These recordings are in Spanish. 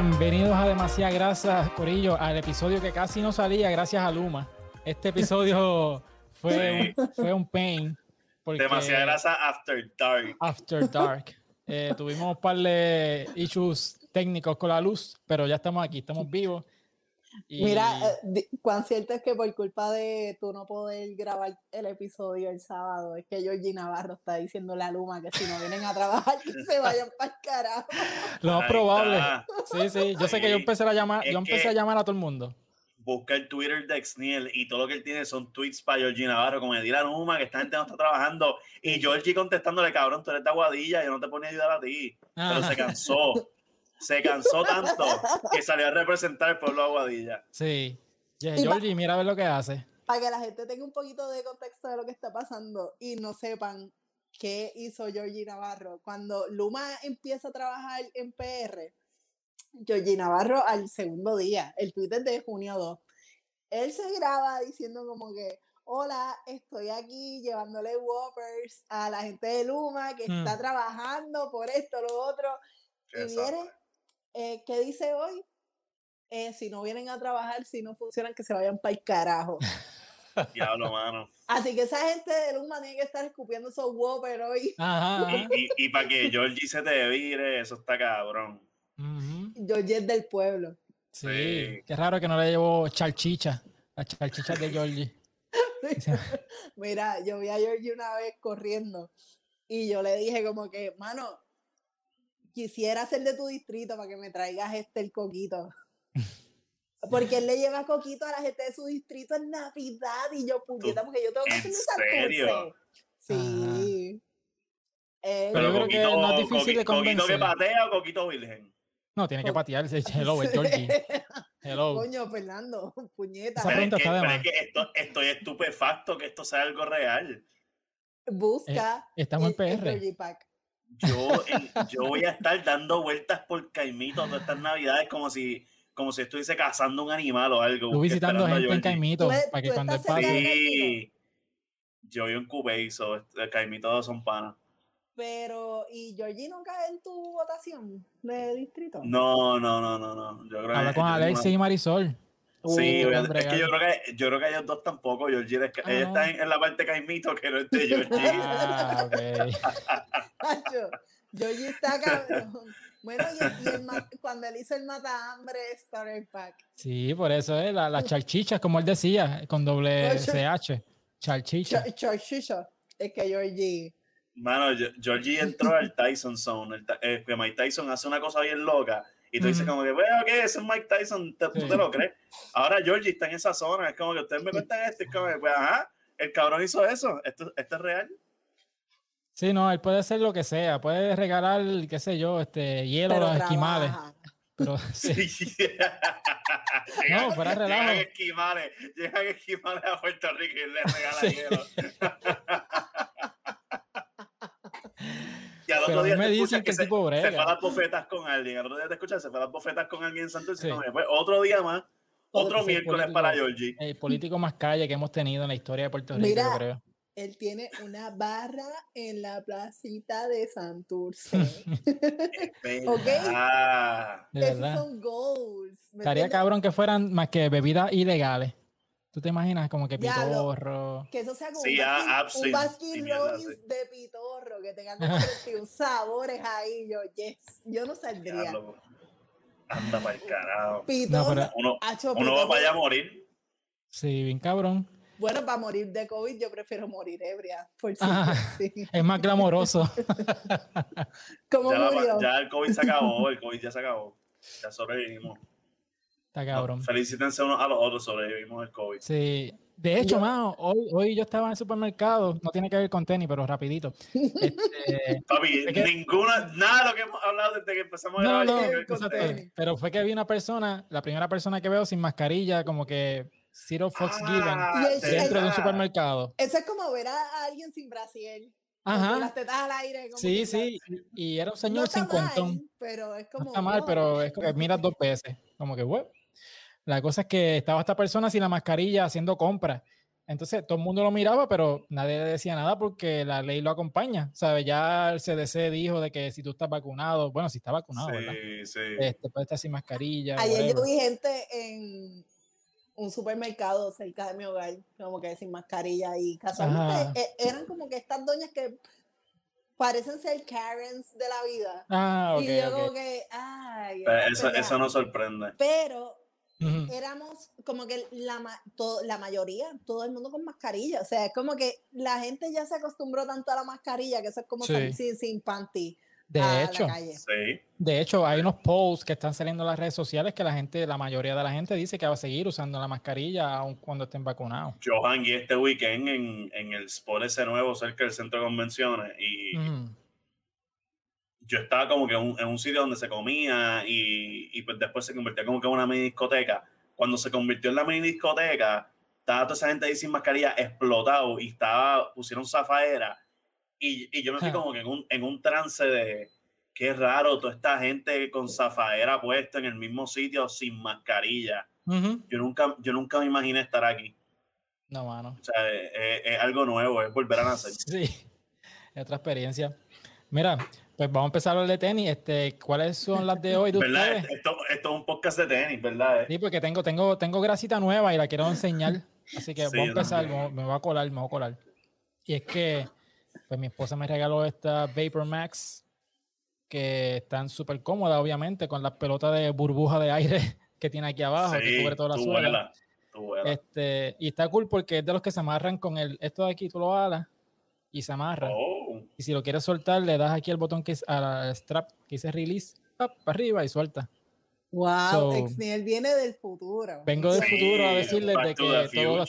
bienvenidos a Demasiada Grasa, Corillo, al episodio que casi no salía gracias a Luma. Este episodio fue, un, fue un pain. Demasiada grasa after dark. After dark. Eh, tuvimos un par de issues técnicos con la luz, pero ya estamos aquí, estamos vivos. Mira, eh, cuán cierto es que por culpa de tú no poder grabar el episodio el sábado, es que Georgie Navarro está diciendo la Luma que si no vienen a trabajar, que se vayan para el carajo. Lo más probable. Sí, sí. Yo sé que yo empecé a llamar, yo empecé a llamar a todo el mundo. Busca el Twitter de Exniel y todo lo que él tiene son tweets para Georgie Navarro, como decir la Luma, que esta gente no está trabajando. Y Georgie contestándole, cabrón, tú eres de Aguadilla, yo no te ponía a ayudar a ti. Pero se cansó se cansó tanto que salió a representar el pueblo de Aguadilla. Sí. Georgie, mira a ver lo que hace. Para que la gente tenga un poquito de contexto de lo que está pasando y no sepan qué hizo Georgie Navarro. Cuando Luma empieza a trabajar en PR, Georgie Navarro al segundo día, el Twitter de junio 2, él se graba diciendo como que, hola, estoy aquí llevándole whoppers a la gente de Luma que está hmm. trabajando por esto, lo otro. y viene eh, ¿qué dice hoy? Eh, si no vienen a trabajar, si no funcionan, que se vayan para el carajo. Diablo, mano. Así que esa gente de Luma tiene que estar escupiendo esos Whopper hoy. Y, para que Georgie se te vire, eso está cabrón. Georgie es del pueblo. Sí. Qué raro que no le llevo chalchicha. Las chalchichas de Georgie. Mira, yo vi a Georgie una vez corriendo y yo le dije como que, mano, quisiera ser de tu distrito para que me traigas este el coquito. Porque él le lleva coquito a la gente de su distrito en Navidad y yo puñeta, porque yo tengo que hacer serio? Sí. Eh, Pero yo creo que no es difícil de convencer. ¿Coquito que patea o coquito virgen? No, tiene que patear. Hello, es Georgie. Hello. Coño, Fernando, puñeta. Pero es que, pero es que esto, estoy estupefacto que esto sea algo real. Busca. Eh, estamos en PR. Yo, yo voy a estar dando vueltas por Caimito todas estas navidades como si, como si estuviese cazando un animal o algo. Tú visitando gente en Caimito para que cuando pase. Sí. Yo vivo en Cubey, so, Caimito son panas. Pero, ¿y Georgie no cae en tu votación de distrito? No, no, no, no, no. Yo creo Habla con Alexis y Marisol. Sí, uh, es que yo creo que, yo creo que ellos dos tampoco, Georgie. Es que ella está ah. en, la parte caimito que no es de Georgie. Ah, okay. Georgie está cabrón. Bueno, y, cuando él hizo el mata hambre Starter Pack. Sí, por eso es la, la chalchicha, como él decía, con doble CH. Chalchicha. chalchicha. Es que Georgie. Mano, Georgie entró al Tyson Zone. El, eh, que Mike Tyson hace una cosa bien loca y tú dices como que, bueno, ¿qué? Ese es Mike Tyson, ¿tú te lo crees? Ahora Georgie está en esa zona, es como que ustedes me cuentan esto, es como que, pues, ajá, el cabrón hizo eso, esto, esto es real. Sí, no, él puede hacer lo que sea, puede regalar, qué sé yo, este, hielo a los esquimales. Pero sí. sí. no, fuera relajo. Llegan esquimales, llegan esquimales a Puerto Rico y le regalan hielo. Y al otro día me dicen que, se, tipo se fue a las bofetas con alguien. Al otro día te escuchas, se fue a las bofetas con alguien en Santo sí. pues, otro día más, otro miércoles para Georgie. El político más calle que hemos tenido en la historia de Puerto Rico, Mira, creo. Él tiene una barra en la placita de Santurce. ¿Ok? Esos son goals. Estaría cabrón que fueran más que bebidas ilegales. ¿Tú te imaginas como que pitorro? que eso sea como sí, un, baskin, de pitorro, que tenga como un sabores ahí. Yo, yes, yo no saldría. anda para el carajo. Pitorro. uno, uno va para allá a morir. Sí, bien cabrón. Bueno, para morir de COVID yo prefiero morir ebria, por ah, sí. Es más glamoroso. ¿Cómo ya murió? ya el COVID se acabó, el COVID ya se acabó. Ya sobrevivimos. Está cabrón. felicítense unos a los otros, sobrevivimos el COVID. Sí. De hecho, mano, hoy, hoy yo estaba en el supermercado, no tiene que ver con tenis, pero rapidito. Este, Papi, ninguna, nada de lo que hemos hablado desde que empezamos a grabar. No, pero fue que vi una persona, la primera persona que veo sin mascarilla, como que Zero Fox ah, Given, dentro de un supermercado. Eso es como ver a alguien sin Brasil. Ajá. Con las tetas al aire. sí, sí. Y era un señor no cincuentón. pero es como. No está mal, pero es que miras dos veces. Como que, bueno. La cosa es que estaba esta persona sin la mascarilla haciendo compras Entonces todo el mundo lo miraba, pero nadie le decía nada porque la ley lo acompaña. ¿Sabes? Ya el CDC dijo de que si tú estás vacunado, bueno, si estás vacunado, ¿verdad? Sí, Este, puedes estar sin mascarilla. Ayer yo vi gente en un supermercado cerca de mi hogar, como que sin mascarilla y casualmente e, eran como que estas doñas que parecen ser Karens de la vida. Ah, y yo como que, ay. Eso, eso no sorprende. Pero éramos como que la, la mayoría, todo el mundo con mascarilla. O sea, es como que la gente ya se acostumbró tanto a la mascarilla que eso es como salir sin, sin panty. De hecho, de hecho, hay unos posts que están saliendo en las redes sociales que la gente, la mayoría de la gente dice que va a seguir usando la mascarilla aun cuando estén vacunados. Yo hangué este weekend en, en, el spot ese nuevo cerca del centro de convenciones y yo estaba como que en un, sitio donde se comía y, y, pues después se convirtió como que en una mini discoteca. Cuando se convirtió en la mini discoteca, estaba toda esa gente ahí sin mascarilla explotado y estaba, pusieron zafaera y, y yo me fui como que en un, en un trance de qué raro toda esta gente con zafaera puesta en el mismo sitio sin mascarilla. yo, nunca, yo nunca me imaginé estar aquí. No, mano. O sea, es, algo nuevo, es volver a nacer. Sí, es otra experiencia. Mira, pues vamos a empezar a hablar de tenis. Este, ¿Cuáles son las de hoy? ¿Verdad? Esto, esto, es un podcast de tenis, ¿verdad? Sí, porque tengo, tengo, tengo grasita nueva y la quiero enseñar. Así que voy a empezar, me, me, voy a colar, me voy a colar. Y es que pues mi esposa me regaló esta Vapor Max que están súper cómodas, obviamente, con la pelota de burbuja de aire que tiene aquí abajo, que cubre toda la suela. Este, y está cool porque es de los que se amarran con el, esto de aquí, tú lo alas y se amarra. Oh. Y si lo quieres soltar, le das aquí el botón que es al strap que dice release, para arriba y suelta. Wow, Exniel viene del futuro. Vengo del futuro a decirles de que todo,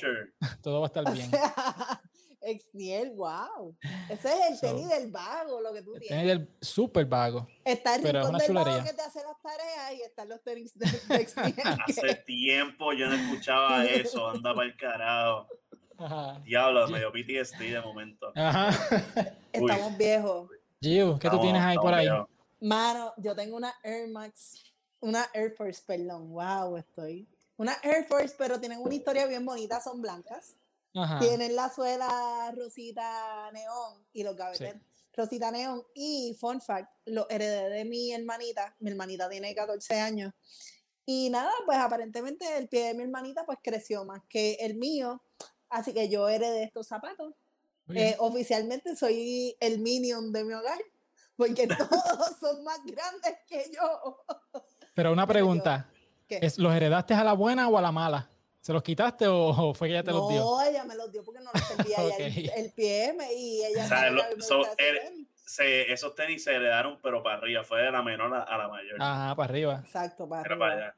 todo, va a estar bien. Exniel, wow. Ese es el tenis del vago, lo que tú tienes. El tenis del súper vago. Está el rincón del vago que te hace las tareas y están los tenis de Exniel. Hace tiempo yo no escuchaba eso, anda para el carajo. Diablo, medio PTSD de momento. Ajá. Estamos viejos. Gio, ¿qué tú tienes ahí por ahí? Mano, yo tengo una Air Max, una Air Force, perdón. Wow, estoy. Una Air Force, pero tienen una historia bien bonita, son blancas. Tienen la suela rosita neón y los gavetes rosita neón. Y, fun fact, lo heredé de mi hermanita. Mi hermanita tiene 14 años. Y nada, pues aparentemente el pie de mi hermanita pues creció más que el mío. Así que yo heredé estos zapatos. Eh, oficialmente soy el minion de mi hogar. Porque todos son más grandes que yo. Pero una pregunta. ¿Es, ¿Los heredaste a la buena o a la mala? ¿Se los quitaste o, fue que ella te los dio? No, ella me los dio porque no le servía el, pie y ella o esos tenis se heredaron, pero para arriba, fue de la menor a, la mayor. Ajá, para arriba. Exacto, para Era arriba.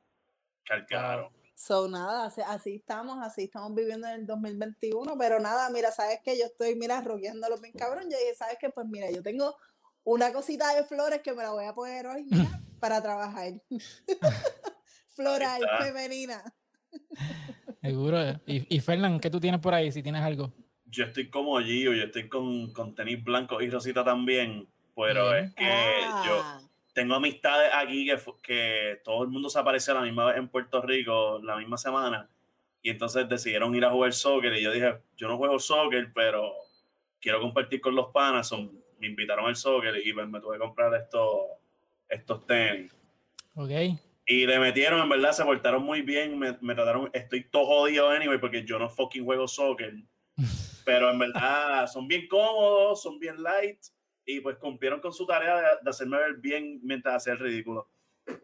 para allá. So, nada, así, estamos, así estamos viviendo en el 2021, pero nada, mira, sabes que yo estoy, mira, roqueándolo bien cabrón, yo dije, sabes que pues mira, yo tengo una cosita de flores que me la voy a poner hoy para trabajar. Floral, femenina. Seguro. Y, y Fernán, ¿qué tú tienes por ahí? Si tienes algo. Yo estoy como Gio, yo estoy con, con tenis blanco y rosita también, pero es que yo ah. Tengo amistades aquí que, que todo el mundo se aparece a la misma vez en Puerto Rico, la misma semana, y entonces decidieron ir a jugar soccer y yo dije, yo no juego soccer, pero quiero compartir con los panas, son, me invitaron al soccer y pues me tuve que comprar estos, estos tenis. Ok. Y le metieron, en verdad, se portaron muy bien. Me, me trataron, estoy todo jodido anyway, porque yo no fucking juego soccer. Pero en verdad son bien cómodos, son bien light. Y pues cumplieron con su tarea de, hacerme ver bien mientras hacía el ridículo.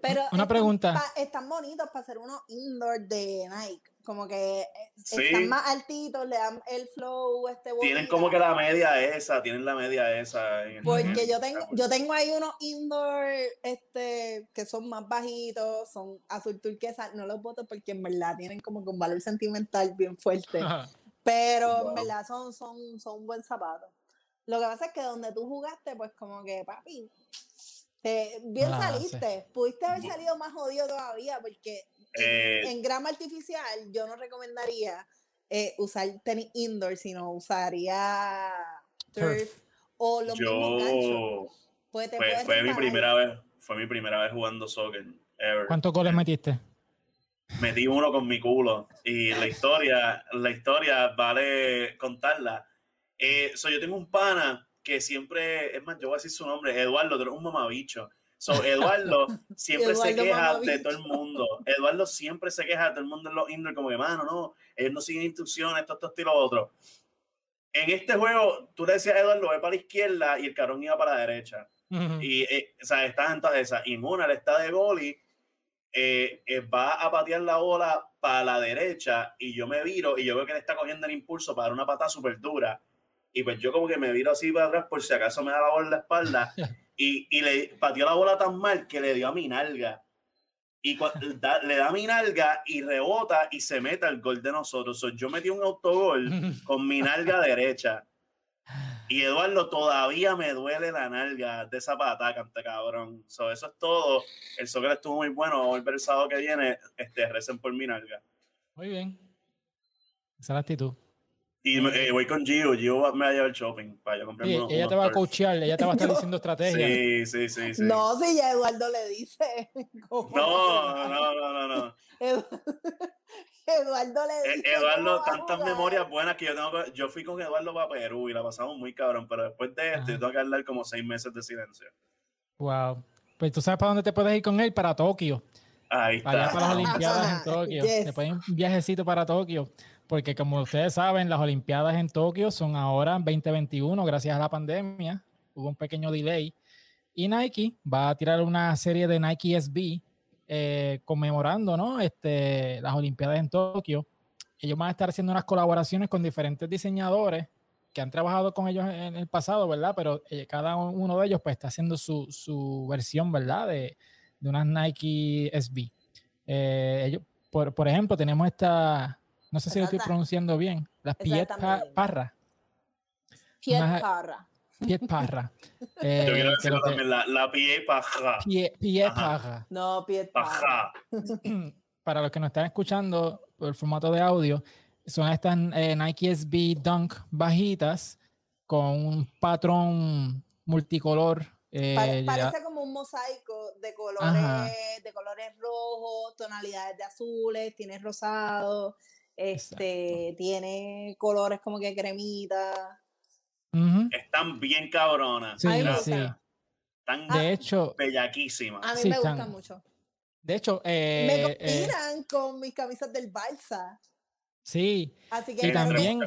Pero una pregunta. están bonitos para hacer unos indoor de Nike como que eh, están más altitos, le dan el flow este Tienen como que la media esa, tienen la media esa. porque yo tengo, yo tengo ahí unos indoor este, que son más bajitos, son azul turquesa, no los voto porque en verdad tienen como que un valor sentimental bien fuerte. Pero en verdad son, son, son un buen zapato. Lo que pasa es que donde tú jugaste, pues como que, papi, bien saliste. Pudiste haber salido más jodido todavía porque eh, en, grama artificial yo no recomendaría eh, usar tenis indoor, sino usaría turf, o los mismos ganchos. Pues, fue, mi primera vez, fue mi primera vez jugando soccer. ¿Cuántos goles metiste? metí uno con mi culo. Y la historia, la historia vale contarla. Eh, yo tengo un pana que siempre, es más, yo voy a decir su nombre, Eduardo, pero es un mamabicho. So, Eduardo siempre se queja de todo el mundo. Eduardo siempre se queja de todo el mundo en los indoor, como que, mano, no, ellos no siguen instrucciones, esto, esto, y lo otro. En este juego, tú le decías a Eduardo, ve para la izquierda y el carón iba para la derecha. Y, eh, o sea, estás en todas esas. Y en una, está de boli, eh, eh, va a patear la bola para la derecha y yo me viro y yo veo que le está cogiendo el impulso para dar una patada súper dura. Y pues yo como que me viro así para atrás por si acaso me da la bola en la espalda y, y le pateó la bola tan mal que le dio a mi nalga. Y le da a mi nalga y rebota y se mete al gol de nosotros. yo metí un autogol con mi nalga derecha. Y Eduardo, todavía me duele la nalga de esa pata, canta cabrón. eso es todo. El soccer estuvo muy bueno. Vamos el sábado que viene. Este, recen por mi nalga. Muy bien. Esa es la actitud. Y eh, voy con Gio. Gio me va a llevar shopping para yo comprarme sí, Ella te va a coachear, ella te va a estar diciendo estrategia. Sí, sí, sí, sí. No, si ya Eduardo le dice. No, no, no, no, no. Eduardo le eh, dice. Eduardo, tantas memorias buenas que yo tengo. Yo fui con Eduardo para Perú y la pasamos muy cabrón, pero después de esto, yo tengo que hablar como seis meses de silencio. Wow. Pues tú sabes para dónde te puedes ir con él, para Tokio. Ahí está. Allá para las Olimpiadas en Tokio. Te pueden un viajecito para Tokio porque como ustedes saben, las Olimpiadas en Tokio son ahora en 2021 gracias a la pandemia. Hubo un pequeño delay. Y Nike va a tirar una serie de Nike SB eh, conmemorando ¿no? este, las Olimpiadas en Tokio. Ellos van a estar haciendo unas colaboraciones con diferentes diseñadores que han trabajado con ellos en el pasado, ¿verdad? Pero eh, cada uno de ellos pues está haciendo su, su versión, ¿verdad? De, de unas Nike SB. Eh, ellos, por, por ejemplo, tenemos esta, no sé si lo estoy pronunciando bien. La Piet Parra. Piet Parra. Piet Parra. Eh, Yo quiero decirlo también, la, la Piet Parra. Piet, Parra. No, Piet Parra. Para los que nos están escuchando por el formato de audio, son estas eh, Nike SB Dunk bajitas con un patrón multicolor. Eh, parece como un mosaico de colores, de colores rojos, tonalidades de azules, tiene rosado. Este, tiene colores como que cremita. Están bien cabronas. Sí, sí. Están de hecho, bellaquísimas. A mí me gustan mucho. De hecho, eh, me eh, combinan con mis camisas del Balsa. Sí. Así que y también.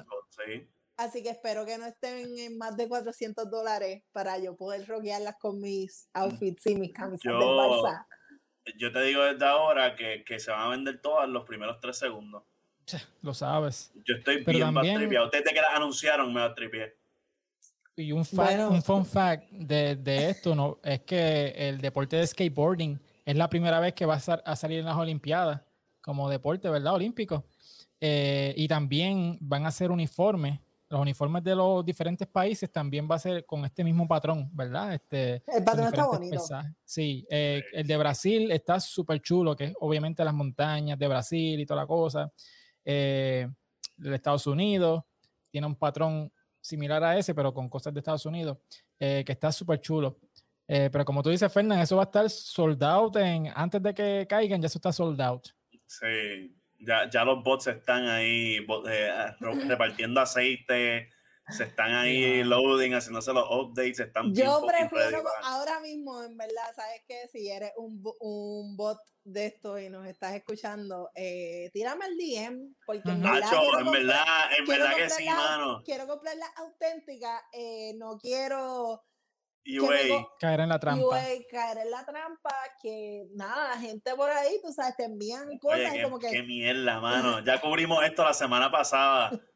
Así que espero que no estén en más de 400 dólares para yo poder roquearlas con mis outfits y mis camisas del Balsa. Yo te digo desde ahora que, que se van a vender todas los primeros tres segundos. Lo sabes. Yo estoy bien también, Ustedes que las anunciaron me tripié. Y un, un fun fact de, de, esto no, es que el deporte de skateboarding es la primera vez que va a, salir en las Olimpiadas como deporte, ¿verdad? Olímpico. Eh, y también van a ser uniformes. Los uniformes de los diferentes países también va a ser con este mismo patrón, ¿verdad? Este, el patrón está bonito. Sí, eh, el de Brasil está súper chulo, que es obviamente las montañas de Brasil y toda la cosa eh, de Estados Unidos, tiene un patrón similar a ese, pero con cosas de Estados Unidos, eh, que está súper chulo. Eh, pero como tú dices, Fernán, eso va a estar sold out en, antes de que caigan, ya eso está sold out. Sí, ya, ya los bots están ahí eh, repartiendo aceite, se están ahí loading, haciéndose los updates, están Yo prefiero ahora mismo, en verdad, sabes que si eres un, un, bot de esto y nos estás escuchando, eh, tírame el DM, porque en verdad, en verdad, en verdad que sí, mano. Quiero comprar la auténtica, eh, no quiero caer en la trampa. caer en la trampa, que nada, gente por ahí, tú sabes, te envían cosas y como que. Qué mierda, mano. Ya cubrimos esto la semana pasada.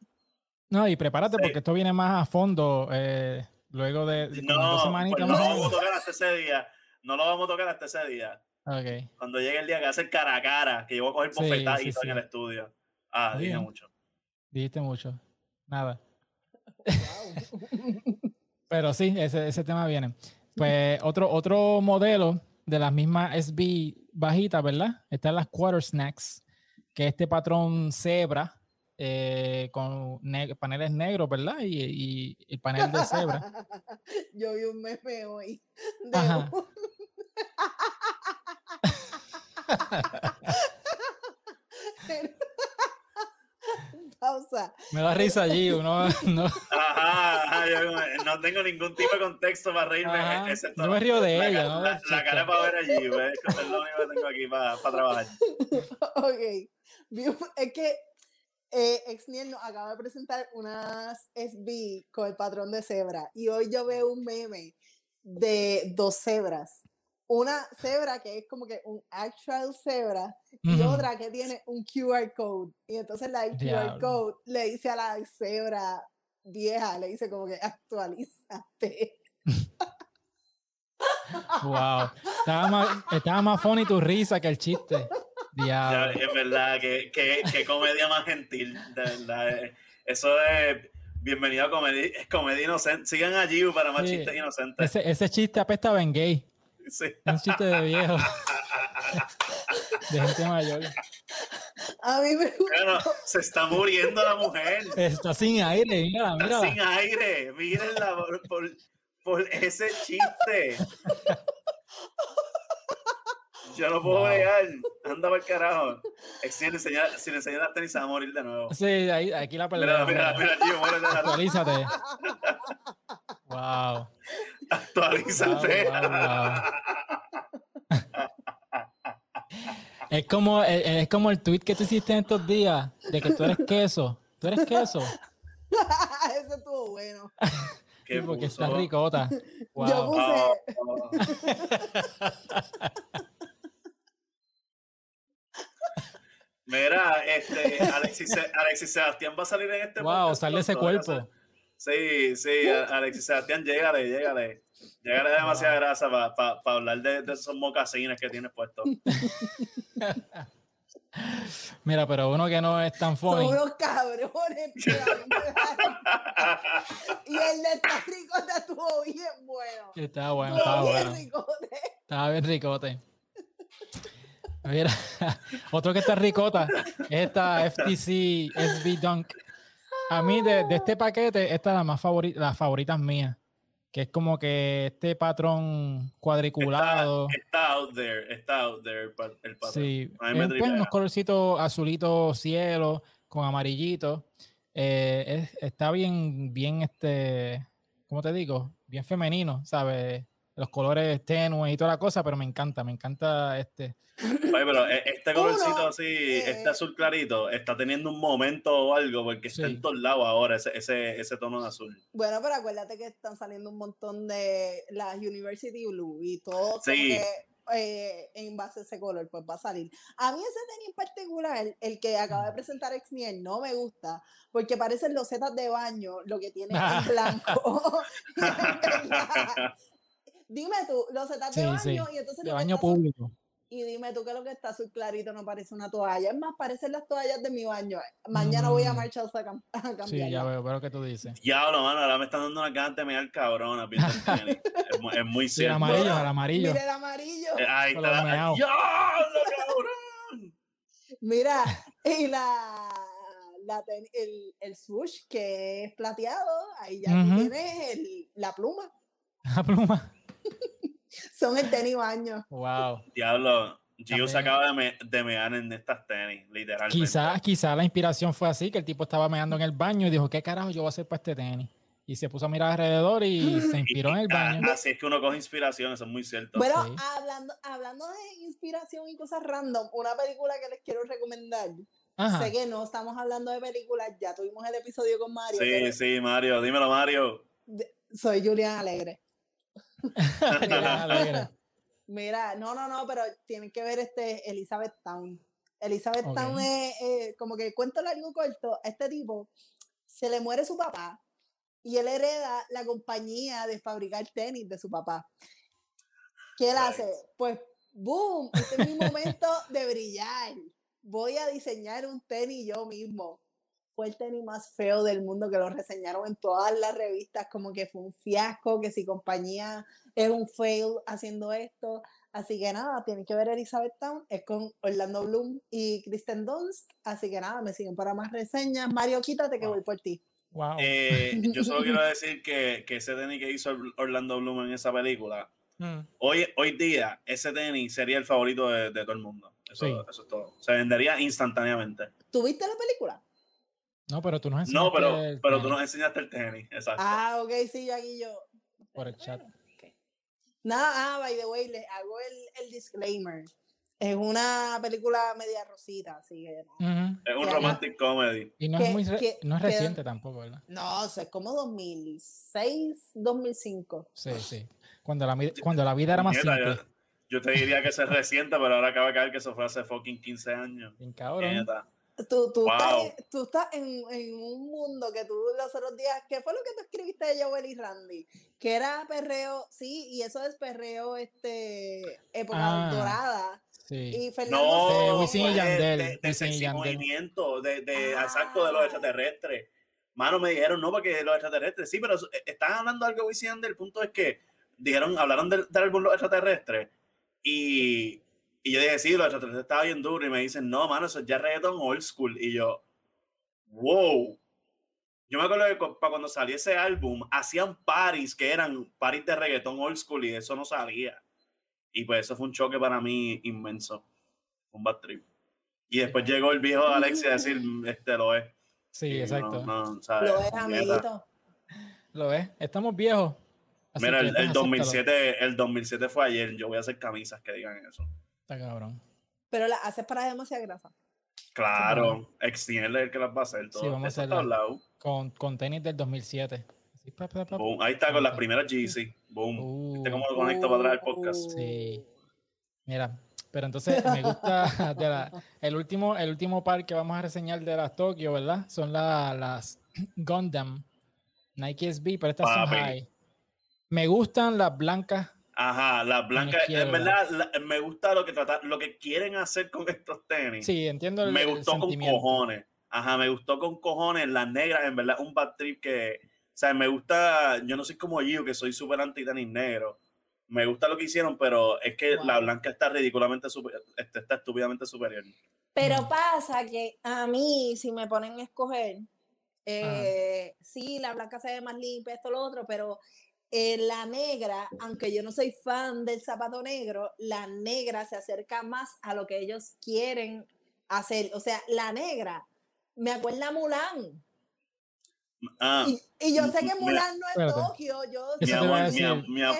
No, y prepárate porque esto viene más a fondo eh, luego de, no, dos semanitas. Pues no lo vamos a tocar hasta ese día. No lo vamos a tocar hasta ese día. Okay. Cuando llegue el día que hace cara a cara, que yo voy a coger bofetadas sí, en el estudio. Ah, dije mucho. Dijiste mucho. Nada. Pero sí, ese, ese tema viene. Pues otro, otro modelo de las mismas SB bajitas, ¿verdad? Están las Quarter Snacks, que este patrón cebra eh, con paneles negros, ¿verdad? Y, y, el panel de cebra. Yo vi un meme hoy. pausa. Me da risa allí, uno no. Ajá, no tengo ningún tipo de contexto para reírme. no me río de ella, ¿no? La, cara para ver allí, ¿ves? es lo único que tengo aquí para, para trabajar. ok. Es que eh, Exniel nos acaba de presentar unas SB con el patrón de cebra y hoy yo veo un meme de dos cebras una cebra que es como que un actual cebra y otra que tiene un QR code. Y entonces la QR code le dice a la cebra vieja, le dice como que actualízate. wow. Estaba más, estaba más funny tu risa que el chiste. Diablo. es verdad, que, que, comedia más gentil. De verdad. Eh, eso es bienvenido a comedia, comedia inocente. Sigan allí para más chistes inocentes. Ese, ese chiste apesta en gay. Un chiste de viejo. de gente mayor. A mí me Bueno, se está muriendo la mujer. Está sin aire, mira, mira. Está sin aire. Mírenla por, por, por ese chiste. Yo no puedo llegar. Anda para el carajo. Si le enseñas si enseña tenis, se va a morir de nuevo. Sí, ahí, aquí la perdemos. Mira, mira, mira, tío, muérete. Actualízate. wow. Actualízate. es, como, es, como el tweet que tú hiciste en estos días de que tú eres queso. Tú eres queso. Eso estuvo bueno. ¿Qué porque está ricota. Wow. Yo puse. Oh. Mira, este, Alexis, Alexis Sebastián va a salir en este Wow, sale ese cuerpo. Sí, sí, Alexis Sebastián, llégale, llégale. Llégale demasiada grasa para pa, pa hablar de, de, esos mocasines que tienes puestos. Mira, pero uno que no es tan funny. Son unos cabrones. y el de esta ricote estuvo bien bueno. Estaba bueno, estaba bueno. Ricote. Estaba bien ricote. Mira, otro que está ricota es esta FTC SB Dunk. A mí, de, este paquete, esta es la más favorita, las favoritas mías. Que es como que este patrón cuadriculado. Está, out there, está out there el patrón. Sí, es, pues, unos colorcitos azulitos cielo con amarillito. Eh, está bien, bien, este, ¿cómo te digo? Bien femenino, ¿sabes? Los colores tenues y toda la cosa, pero me encanta, me encanta este. Oye, pero e, este colorcito así, eh, este azul clarito, está teniendo un momento o algo, porque está en todos lados ahora ese, ese, ese, tono de azul. Bueno, pero acuérdate que están saliendo un montón de las University Blue y todo sí. eh, en base a ese color, pues va a salir. A mí ese tenis en particular, el que acaba de presentar Exniel, no me gusta, porque parecen los setas de baño, lo que tiene en blanco. Dime tú, los setas de baño y entonces... De baño público y dime tú que lo que está azul clarito no parece una toalla. Es más, parecen las toallas de mi baño. Mañana voy a mm. marchar a, cambiar. Sí, ya veo, veo que tú dices. Diablo, mano, ahora me están dando una gana de mirar cabrona. es, es, muy cierto. el amarillo, el amarillo. Mira el amarillo. Eh, ahí está. ¡Diablo, cabrón! Mira, y la, la el, el swoosh que es plateado, ahí ya tienes el, la pluma. La pluma. Son el tenis baño. Wow. Diablo, Gio se acaba de, de, mear en estas tenis, literalmente. Quizás quizá la inspiración fue así, que el tipo estaba meando en el baño y dijo, ¿qué carajo yo voy a hacer para este tenis? Y se puso a mirar alrededor y se inspiró en el baño. Así es que uno coge inspiración, eso es muy cierto. Bueno, hablando, hablando de inspiración y cosas random, una película que les quiero recomendar. Sé que no estamos hablando de películas, ya tuvimos el episodio con Mario. Sí, sí, Mario, dímelo, Mario. soy Julián Alegre. Mira, no, no, no, pero tienen que ver este Elizabeth Town. Elizabeth Town es eh, como que cuento largo corto, a este tipo se le muere su papá y él hereda la compañía de fabricar tenis de su papá. ¿Qué él hace? Pues, boom, este es mi momento de brillar. Voy a diseñar un tenis yo mismo fue el tenis más feo del mundo, que lo reseñaron en todas las revistas, como que fue un fiasco, que si compañía es un fail haciendo esto. Así que nada, tienen que ver Elizabeth Town, es con Orlando Bloom y Kristen Dunst. Así que nada, me siguen para más reseñas. Mario, quítate que voy por ti. Wow. Eh, yo solo quiero decir que, que, ese tenis que hizo Orlando Bloom en esa película, mm. hoy, hoy día ese tenis sería el favorito de, de todo el mundo. Eso, eso es todo. Se vendería instantáneamente. ¿Tuviste la película? No, pero tú nos enseñaste No, pero, pero tú nos enseñaste el tenis, exacto. Ah, ok, sí, yo aquí yo. Por el chat. Nada, ah, by the way, le hago el, el disclaimer. Es una película media rosita, así que. Es un romantic comedy. Y no es muy no es reciente tampoco, ¿verdad? No, es como 2006, 2005. Sí, sí. Cuando la, cuando la vida era más simple. Yo, te diría que es reciente, pero ahora acaba de caer que eso fue hace fucking 15 años. Bien cabrón. Tú, tú, estás, tú estás en, en, un mundo que tú los otros días, ¿qué fue lo que tú escribiste de Joel y Randy? Que era perreo, sí, y eso es perreo, este, época ah, dorada. Sí. Y Fernando no, de Wisin y Yandel. De, de, movimiento, de, de ah. exacto, de los extraterrestres. Mano, me dijeron, no, porque los extraterrestres, sí, pero eh, están hablando algo de Wisin y Yandel, el punto es que dijeron, hablaron del, del álbum Los Extraterrestres y y yo dije, sí, los extraterrestres estaba bien duro. Y me dicen, no, mano, eso es ya reggaeton old school. Y yo, wow. Yo me acuerdo que para cuando salió ese álbum, hacían paris que eran paris de reggaeton old school y eso no salía. Y pues eso fue un choque para mí inmenso. Un bad trip. Y después llegó el viejo Alexia a decir, este lo es. Sí, exacto. lo es, amiguito. Lo es. Estamos viejos. Mira, el, el 2007, el 2007 fue ayer. Yo voy a hacer camisas que digan eso. Está cabrón. Pero la haces para demasiada grasa. Claro, extiende el que las va a hacer. Todo. Sí, vamos a hacerla con, con tenis del 2007. ahí está con las primeras GC. Boom. Uh, este como lo conecto para atrás el podcast. Sí. Mira, pero entonces me gusta el último el último par que vamos a reseñar de las Tokyo, ¿verdad? Son las Gundam Nike SB, pero estas son high. Me gustan las blancas Ajá, las blancas, en verdad, me gusta lo que trata, lo que quieren hacer con estos tenis. Sí, entiendo. me gustó con cojones. Ajá, me gustó con cojones. Las negras, en verdad, un bad trip que, o sea, me gusta, yo no soy como yo, que soy súper anti tenis negro. Me gusta lo que hicieron, pero es que la blanca está ridículamente, super, este, está estúpidamente superior. Pero mm. pasa que a mí, si me ponen a escoger, eh, sí, la blanca se ve más limpia, esto, lo otro, pero eh, la negra, aunque yo no soy fan del zapato negro, la negra se acerca más a lo que ellos quieren hacer. O sea, la negra me acuerda a Mulan. Ah, y, yo sé que Mulan no es Tokio. Yo mi amor,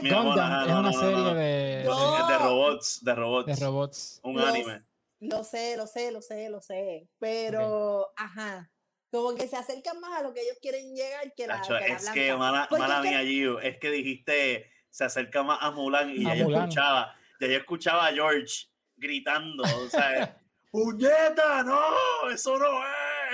mi, amor, es una serie de, de, robots, de robots. De robots. Un anime. Lo sé, lo sé, lo sé, lo sé. Pero, ajá como que se acercan más a lo que ellos quieren llegar que la, que Es que, mala, mala mía, Gio, es que dijiste, se acerca más a Mulan y ya yo escuchaba, ya yo escuchaba a George gritando, o sea, ¡puñeta, no! ¡Eso no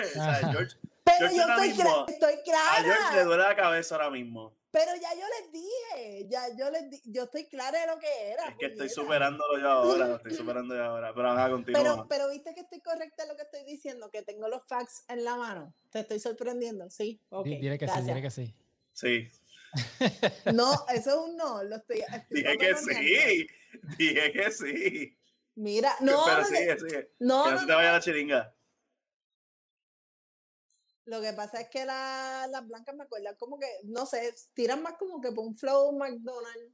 es! O sea, George, Pero yo estoy, estoy clara. A George le duele la cabeza ahora mismo. Pero ya yo les dije, ya yo les di, yo estoy clara de lo que era. Es que estoy superándolo yo ahora, lo estoy superando yo ahora, pero a continuar. Pero, pero viste que estoy correcta en lo que estoy diciendo, que tengo los facts en la mano. Te estoy sorprendiendo, sí. Okay, dile que sí, dile que sí. Sí. No, eso es un no, lo estoy. dije que sí, dije que sí. Mira, no. Pero sigue, sigue. No, que no, no se te vaya la chiringa. Lo que pasa es que las blancas me acuerdan como que, no sé, tiran más como que por un flow McDonald's.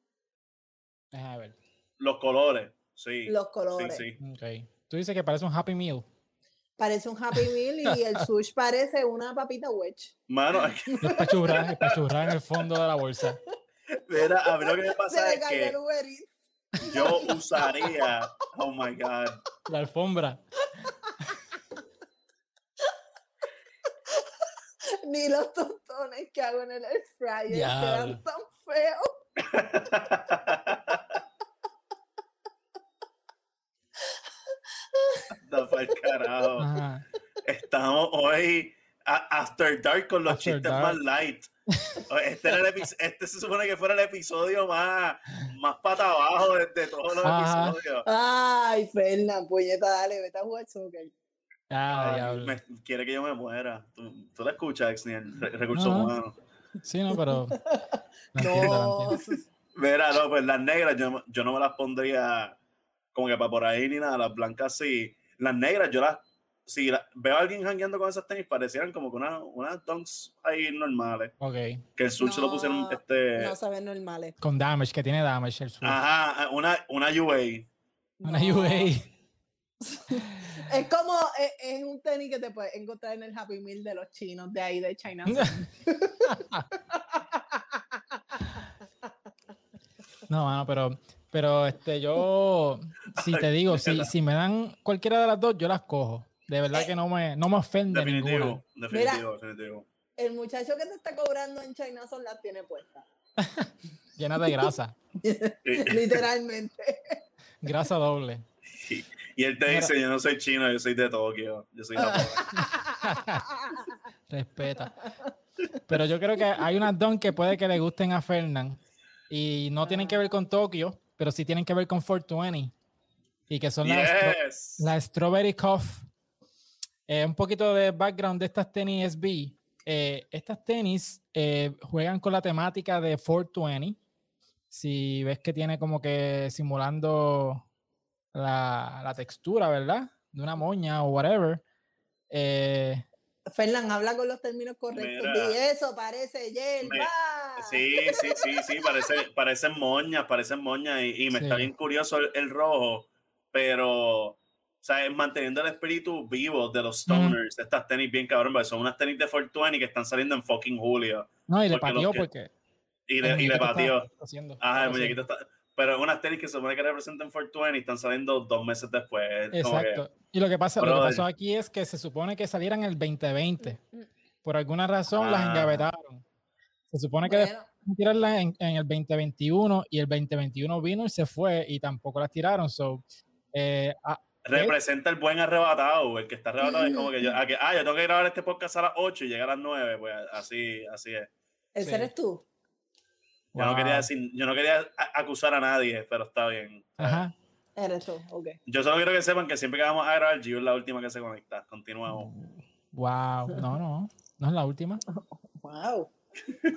A ver. Los colores, sí. Los colores. Sí, sí. Okay. Tú dices que parece un Happy Meal. Parece un Happy Meal y el sush parece una papita wedge. Mano, es pachurra, es pachurra en el fondo de la bolsa. Mira, a mí lo que me pasa es que yo usaría, oh my God. La alfombra. Ni los tostones que hago en el air fryer quedan tan feos. Anda el carajo. Estamos hoy After Dark con los chistes más light. Este, este, se supone que fuera el episodio más, más pata abajo de, todos los episodios. Ay, Fernan, puñeta, dale, vete a jugar soccer. Ah, quiere que yo me muera. Tú, tú la escuchas, Exniel, recursos humanos. Sí, no, pero. no. Mira, no, pues las negras yo, yo no me las pondría como que para por ahí ni nada. Las blancas sí. Las negras yo las. Si veo a alguien jangueando con esas tenis, parecieran como que unas una dunks ahí normales. Ok. Que el sur se lo pusieron. Este, no saben normales. Con damage, que tiene damage el sur. Ajá, una, una UA. Una UA. Es como, es, es, un tenis que te puedes encontrar en el Happy Meal de los chinos, de ahí de China. no, no, pero, pero este, yo, si te digo, si, si me dan cualquiera de las dos, yo las cojo. De verdad Eh, que no me, no me ofende Definitivo, ninguna. definitivo, definitivo. El muchacho que te está cobrando en China son las tiene puestas. Llena de grasa. Literalmente. grasa doble. Y, él te dice, yo no soy chino, yo soy de Tokio, yo soy japonés. Respeta. Pero yo creo que hay unas don que puede que le gusten a Fernán y no tienen que ver con Tokio, pero sí tienen que ver con 420 y que son las, Yes. las Strawberry Cough. Eh, un poquito de background de estas tenis SB. Eh, estas tenis eh, juegan con la temática de 420. Si ves que tiene como que simulando la, la textura, ¿verdad? De una moña o whatever. Eh, Fernán, habla con los términos correctos. Mira. y eso parece hierba. Me- Sí, sí, sí, sí, parece, parecen moñas, parecen moñas y, y me está Sí. bien curioso el, el rojo, pero, o sea, manteniendo el espíritu vivo de los stoners, de estas tenis bien cabrón, porque son unas tenis de Fortuny que están saliendo en fucking julio no, y le pateó que- porque. y le, y le está pateó. Ajá, el está muñequito está, pero unas tenis que se supone que representan Fortuny están saliendo dos meses después. es como que- Exacto. Y lo que pasa, lo que pasó aquí es que se supone que salieran el 2020. Por alguna razón las Ah. engavetaron. Se supone que Bueno, tirarlas en, en el 2021 y el 2021 vino y se fue y tampoco las tiraron. So, eh, ah, representa el buen arrebatado, el que está arrebatado es como que yo, Mm. ah, que, ah, yo tengo que grabar este podcast a las 8 y llega a las 9, pues así, así es. ese Sí. eres tú. Yo no quería decir, yo no quería acusar a nadie, pero está bien. Ajá. Eres tú, ok. Yo solo quiero que sepan que siempre que vamos a grabar, Gio es la última que se conecta. Continuamos. Wow. No, no. No es la última. Wow.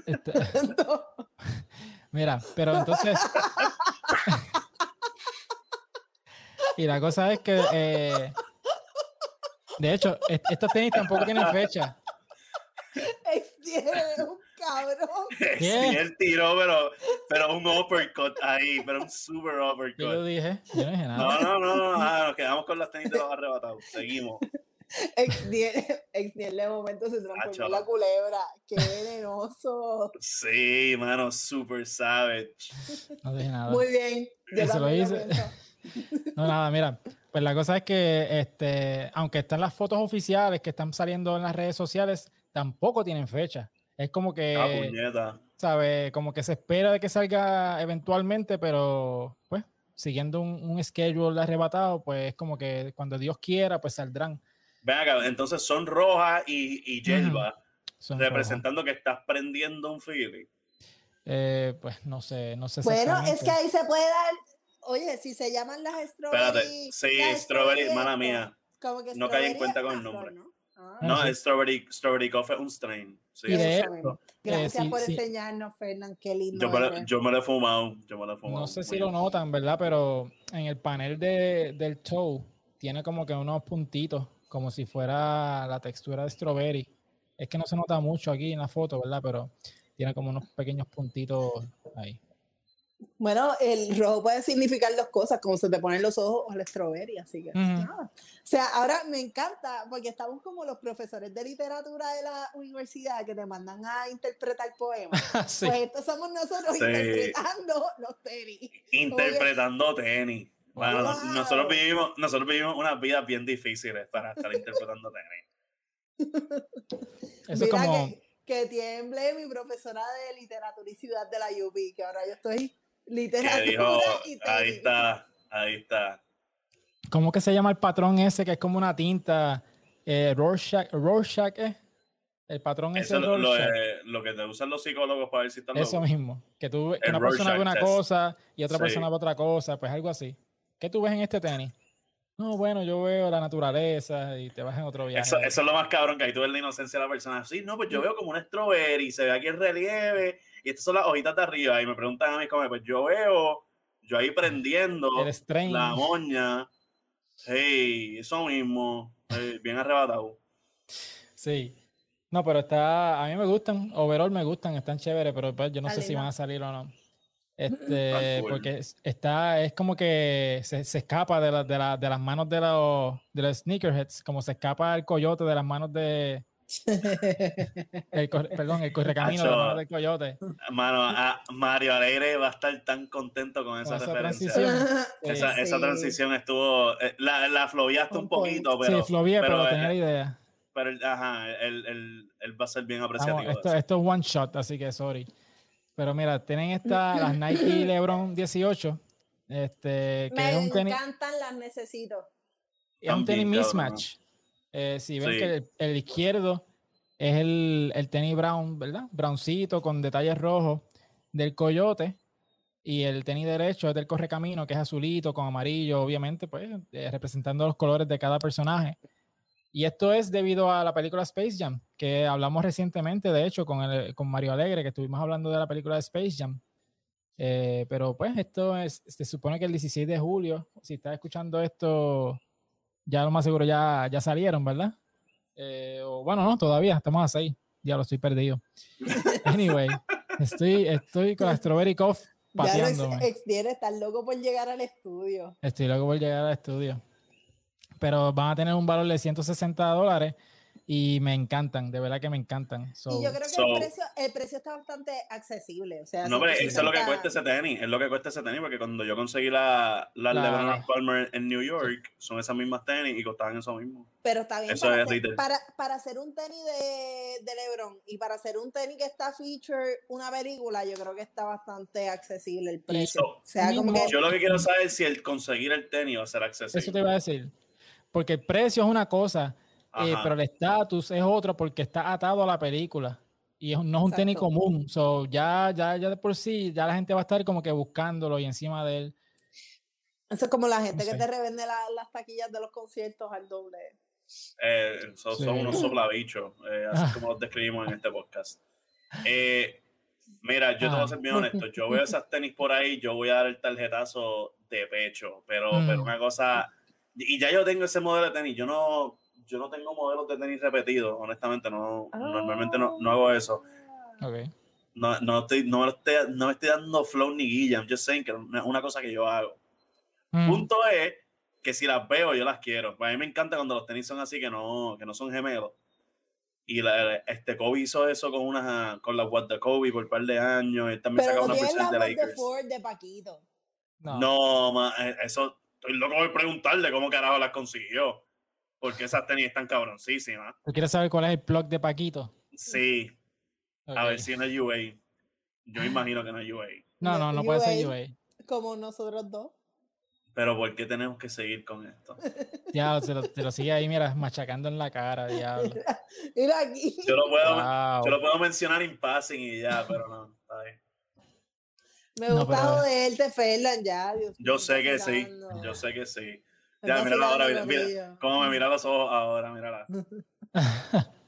Este, mira, pero entonces. y la cosa es que. eh, de hecho, est- estos tenis tampoco tienen fecha. Eres un cabrón. Sí, él tiró, pero, pero un uppercut ahí, pero un super Yo lo uppercut. dije. Yo no dije No, nada. no, no, no, ah, nos quedamos con las tenis de los arrebatados. Seguimos. Exniel de momento se transformó en la culebra. Qué venenoso. Sí, mano, super savage. No dije nada. Muy bien. Yo Eso lo hice. No, nada, mira. Pues la cosa es que, este, aunque están las fotos oficiales que están saliendo en las redes sociales, tampoco tienen fecha. Es como Ah, que, puñeta. ¿sabe? Como que se espera de que salga eventualmente, pero pues siguiendo un, un schedule arrebatado, pues es como que cuando Dios quiera, pues saldrán. Ven acá, entonces son rojas y, y yelva, Son representando que estás prendiendo un feeling. Eh, pues no sé, no sé. Bueno, es que ahí se puede dar. Oye, si se llaman las strawberry. Espérate, sí, las strawberry, hermana mía. Como que No caí en cuenta con el nombre. Ah, Ah, No, sí. el strawberry, strawberry coffee es un strain. Sí, es cierto. Gracias sí, por sí. enseñarnos, Fernán. Qué lindo. yo, me yo me lo he fumado. Yo me lo he fumado. No sé si lo notan, ¿verdad? Pero en el panel de, del toe tiene como que unos puntitos, como si fuera la textura de strawberry. Es que no se nota mucho aquí en la foto, ¿verdad? Pero tiene como unos pequeños puntitos ahí. Bueno, el rojo puede significar dos cosas, como se te ponen los ojos o la strawberry, así que nada. O sea, ahora me encanta, porque estamos como los profesores de literatura de la universidad que te mandan a interpretar poemas. sí. Pues estos somos nosotros Sí. interpretando los tenis. Interpretando tenis. Bueno, Wow. nosotros vivimos, nosotros vivimos unas vidas bien difíciles para estar interpretando tenis. Eso es Mira como. que, que tiemble mi profesora de literatura y ciudad de la UP, que ahora yo estoy literatura dijo, y ahí está, ahí está. ¿Cómo que se llama el patrón ese que es como una tinta? Eh, Rorschach, Rorschach ¿eh? El patrón ese Eso es lo, eh, que te usan los psicólogos para ver si están Eso locos. mismo. Que, tú, que una persona ve una test. cosa y otra Sí. persona ve otra cosa, pues algo así. ¿Qué tú ves en este tenis? No, bueno, yo veo la naturaleza y te vas en otro viaje. Eso, eso es lo más cabrón que ahí tú ves la inocencia de la persona. Sí, no, pues yo veo como un strawberry, se ve aquí el relieve, y estas son las hojitas de arriba. Y me preguntan a mí, como, pues yo veo, yo ahí prendiendo la moña. Hey, eso mismo, eh, bien arrebatado. Sí. No, pero está, a mí me gustan, overall me gustan, están chéveres, pero pues yo no sé si van a salir o no. Este, porque está, es como que se, se escapa de, la, de, la, de, las manos de los, de los sneakerheads, como se escapa el coyote de las manos de. El, perdón, el correcamino manos del coyote. Mano, a Mario Alegre va a estar tan contento con esa, referencia. Transición. Esa, sí. esa, transición estuvo. Eh, la, la floviaste un poquito, pero. Sí, flovié, pero, pero tenía la idea. Pero ajá, él, él, él, va a ser bien apreciativo. esto, esto es one shot, así que sorry. Pero mira, tienen estas, las Nike LeBron 18. Este, que Me es un encantan, las necesito. Es un tenis mismatch. Eh, si ven sí. que el, el, izquierdo es el, el tenis brown, ¿verdad? Browncito con detalles rojos del coyote. Y el tenis derecho es del correcamino, que es azulito con amarillo, obviamente, pues, eh, representando los colores de cada personaje. Y esto es debido a la película Space Jam, que hablamos recientemente, de hecho, con, el, con Mario Alegre, que estuvimos hablando de la película de Space Jam. Eh, pero pues esto es, se supone que el 16 de julio, si estás escuchando esto, ya lo más seguro ya, ya salieron, ¿verdad? Eh, o, bueno, no, todavía, estamos a 6, ya lo estoy perdido. Anyway, estoy, estoy con la Strawberry Cough pateándome. Ya Extiende, estás loco por llegar al estudio. Estoy loco por llegar al estudio pero van a tener un valor de 160 dólares y me encantan, de verdad que me encantan. So, y yo creo que so, el, precio, el, precio, está bastante accesible. O sea, no, pero eso es lo que cuesta ese tenis, es lo que cuesta ese tenis, porque cuando yo conseguí la, la, la LeBron Palmer en New York, son esas mismas tenis y costaban eso mismo. Pero está bien, eso para, es hacer, para, para, hacer un tenis de, de, LeBron y para hacer un tenis que está feature una película, yo creo que está bastante accesible el precio. So, o sea, como que, yo lo que quiero saber es si el conseguir el tenis va a ser accesible. Eso te iba a decir. Porque el precio es una cosa, eh, pero el estatus es otro porque está atado a la película. Y es, no es un tenis común. So, ya, ya, ya de por sí, ya la gente va a estar como que buscándolo y encima de él. Eso es como la gente no que te revende la, las taquillas de los conciertos al doble. Eh, son, sí. son, unos soplabichos, eh, así como los describimos en este podcast. Eh, mira, yo ah. te voy a ser bien honesto. Yo veo esas tenis por ahí, yo voy a dar el tarjetazo de pecho, pero, mm. pero una cosa y ya yo tengo ese modelo de tenis. Yo no, yo no tengo modelos de tenis repetidos, honestamente. No, oh. Normalmente no, no, hago eso. Okay. No, no, estoy, no, me estoy, no me estoy dando flow ni guilla. Yo sé que es una cosa que yo hago. Mm. Punto es que si las veo, yo las quiero. A mí me encanta cuando los tenis son así, que no, que no son gemelos. Y la, este Kobe hizo eso con unas con las What the Kobe por un par de años. Él también Pero sacó una versión de Lakers. De Ford de Paquito. No, no ma, eh, eso estoy loco por preguntarle cómo carajo las consiguió. Porque esas tenis están cabroncísimas. ¿Tú quieres saber cuál es el plug de Paquito? Sí. Okay. A ver si no es UA. Yo imagino que no es UA. No, no, no puede ser UA. Como nosotros dos. Pero ¿por qué tenemos que seguir con esto? Ya, te lo, te lo sigue ahí, mira, machacando en la cara, diablo. Mira, mira aquí. Yo lo, puedo, wow. yo lo puedo mencionar en passing y ya, pero no, está bien. Me he no, gustado pero... de él, te Fernan, ya. Dios yo sé que sí, yo sé que sí. Ya, mírala ahora, mira, mira, cómo me mira los ojos ahora, mírala.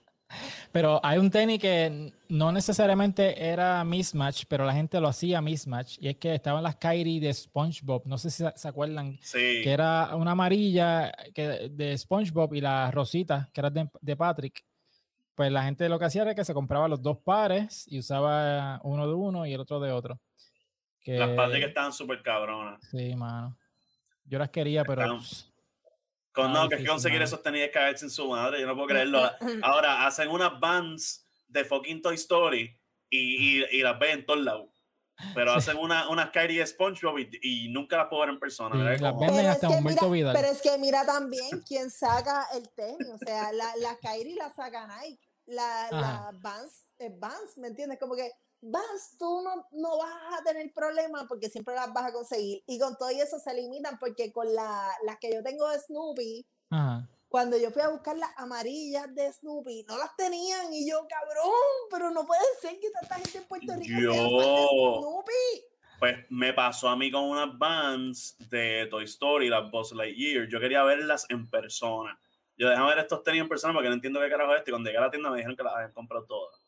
pero hay un tenis que no necesariamente era mismatch, pero la gente lo hacía mismatch. Y es que estaban las Kyrie de SpongeBob. No sé si se acuerdan. Sí. Que era una amarilla que, de SpongeBob y la rosita, que era de, de Patrick. Pues la gente lo que hacía era que se compraba los dos pares y usaba uno de uno y el otro de otro. Que... Las Patrick estaban súper cabronas. Sí, mano. Yo las quería, pero. Están... Con, no, que es que conseguir esos tenis caerse en su madre, yo no puedo creerlo. Ahora hacen unas bands de fucking Toy Story y, y, y las ven en todos lados. Pero sí. hacen unas una Kyrie de SpongeBob y, y, nunca las puedo ver en persona. Sí, las venden hasta es Humberto mira, Vidal. Pero es que mira también quién saca el tenis. O sea, la, la Kyrie la saca Nike. La, la Vans, eh, Vans, ¿me entiendes? Como que vas, tú no, no, vas a tener problemas porque siempre las vas a conseguir. Y con todo eso se limitan porque con la, las que yo tengo de Snoopy, Ajá. cuando yo fui a buscar las amarillas de Snoopy, no las tenían. Y yo, cabrón, pero no puede ser que tanta gente en Puerto Rico yo... sea de Snoopy. Pues me pasó a mí con unas Vans de Toy Story, las Buzz Lightyear. Yo quería verlas en persona. Yo déjame ver estos tenis en persona porque no entiendo qué carajo es esto. Y cuando llegué a la tienda me dijeron que las habían comprado todas.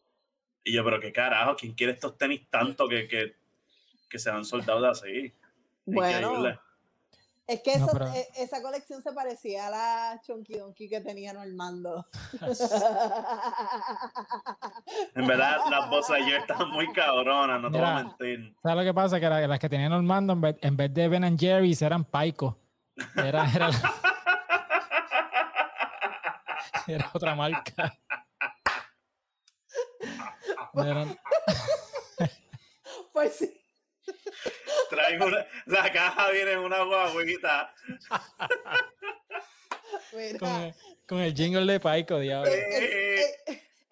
Y yo, pero qué carajo, ¿quién quiere estos tenis tanto que, que, que se han soldado así? Bueno, Increíble. es que eso, no, pero... eh, esa colección se parecía a la Chonky Donkey que tenía Normando. En verdad, las voces ayer estaban muy cabronas, no te voy a mentir. ¿Sabes lo que pasa? Que las que tenían Normando, en vez, en vez de Ben and Jerry's, eran Paico. Era, era, era otra marca. Pues sí. Traigo una, la caja viene en una guaguita. Con, con, el jingle de Paico, diablo.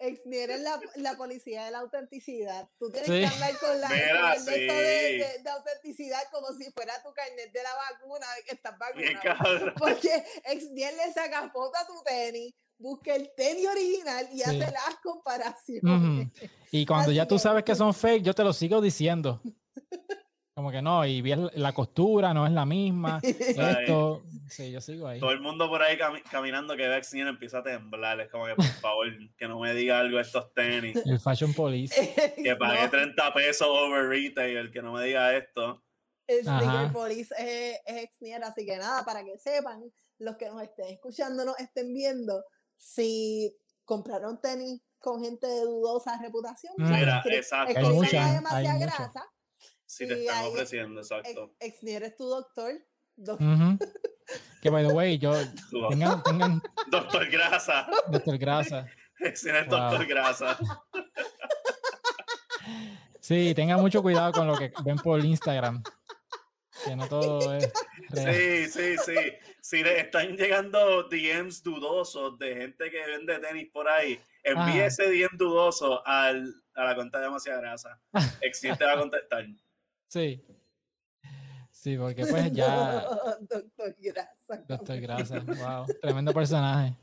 Exnier es la, la, policía de la autenticidad. Tú tienes que hablar con la Mira, sí. de, de, autenticidad como si fuera tu carnet de la vacuna, de que estás vacunado. Porque Exnier le saca foto a tu tenis, busca el tenis original y hace las comparaciones. Y cuando ya tú sabes que son fake, yo te lo sigo diciendo. Como que no, y la costura no es la misma. Esto, sí, yo sigo ahí. Todo el mundo por ahí caminando que ve a empieza a temblar. Es como que, por favor, que no me diga algo de estos tenis. El Fashion Police. que pague 30 pesos over retail, que no me diga esto. El Sneaker Police es, es así que nada, para que sepan, los que nos estén escuchando, nos estén viendo, si compraron tenis con gente de dudosa reputación, Mira, exacto. Es que hay demasiada grasa si te están ofreciendo, exacto. Ex, eres tu doctor. que by the way, yo. Tengan, tengan... Doctor Grasa. Doctor Grasa. Ex wow. Doctor Grasa. Sí, tengan mucho cuidado con lo que ven por Instagram. Que no todo es. Sí, sí, sí. Si le están llegando DMs dudosos de gente que vende tenis por ahí, envíe ese DM dudoso al, a la cuenta de demasiada grasa. Existe va a contestar. Sí. Sí, porque pues ya. Doctor Grasa. Doctor Grasa, wow. Tremendo personaje.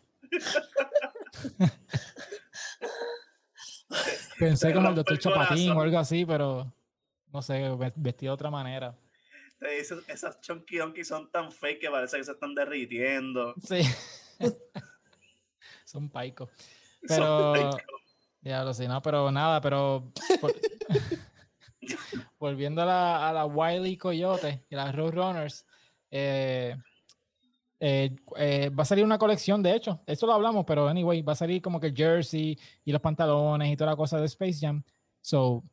Pensé como el Doctor Chapatín o algo así, pero no sé, vestido de otra manera. Te dice, esas chunky donkey son tan fake que parece que se están derritiendo. Sí. son paicos. Pero. Ya lo sé, no, pero nada, pero. volviendo a la, a la Wiley Coyote y las Roadrunners, eh, eh, eh, va a salir una colección, de hecho, eso lo hablamos, pero anyway, va a salir como que el jersey y los pantalones y toda la cosa de Space Jam. So,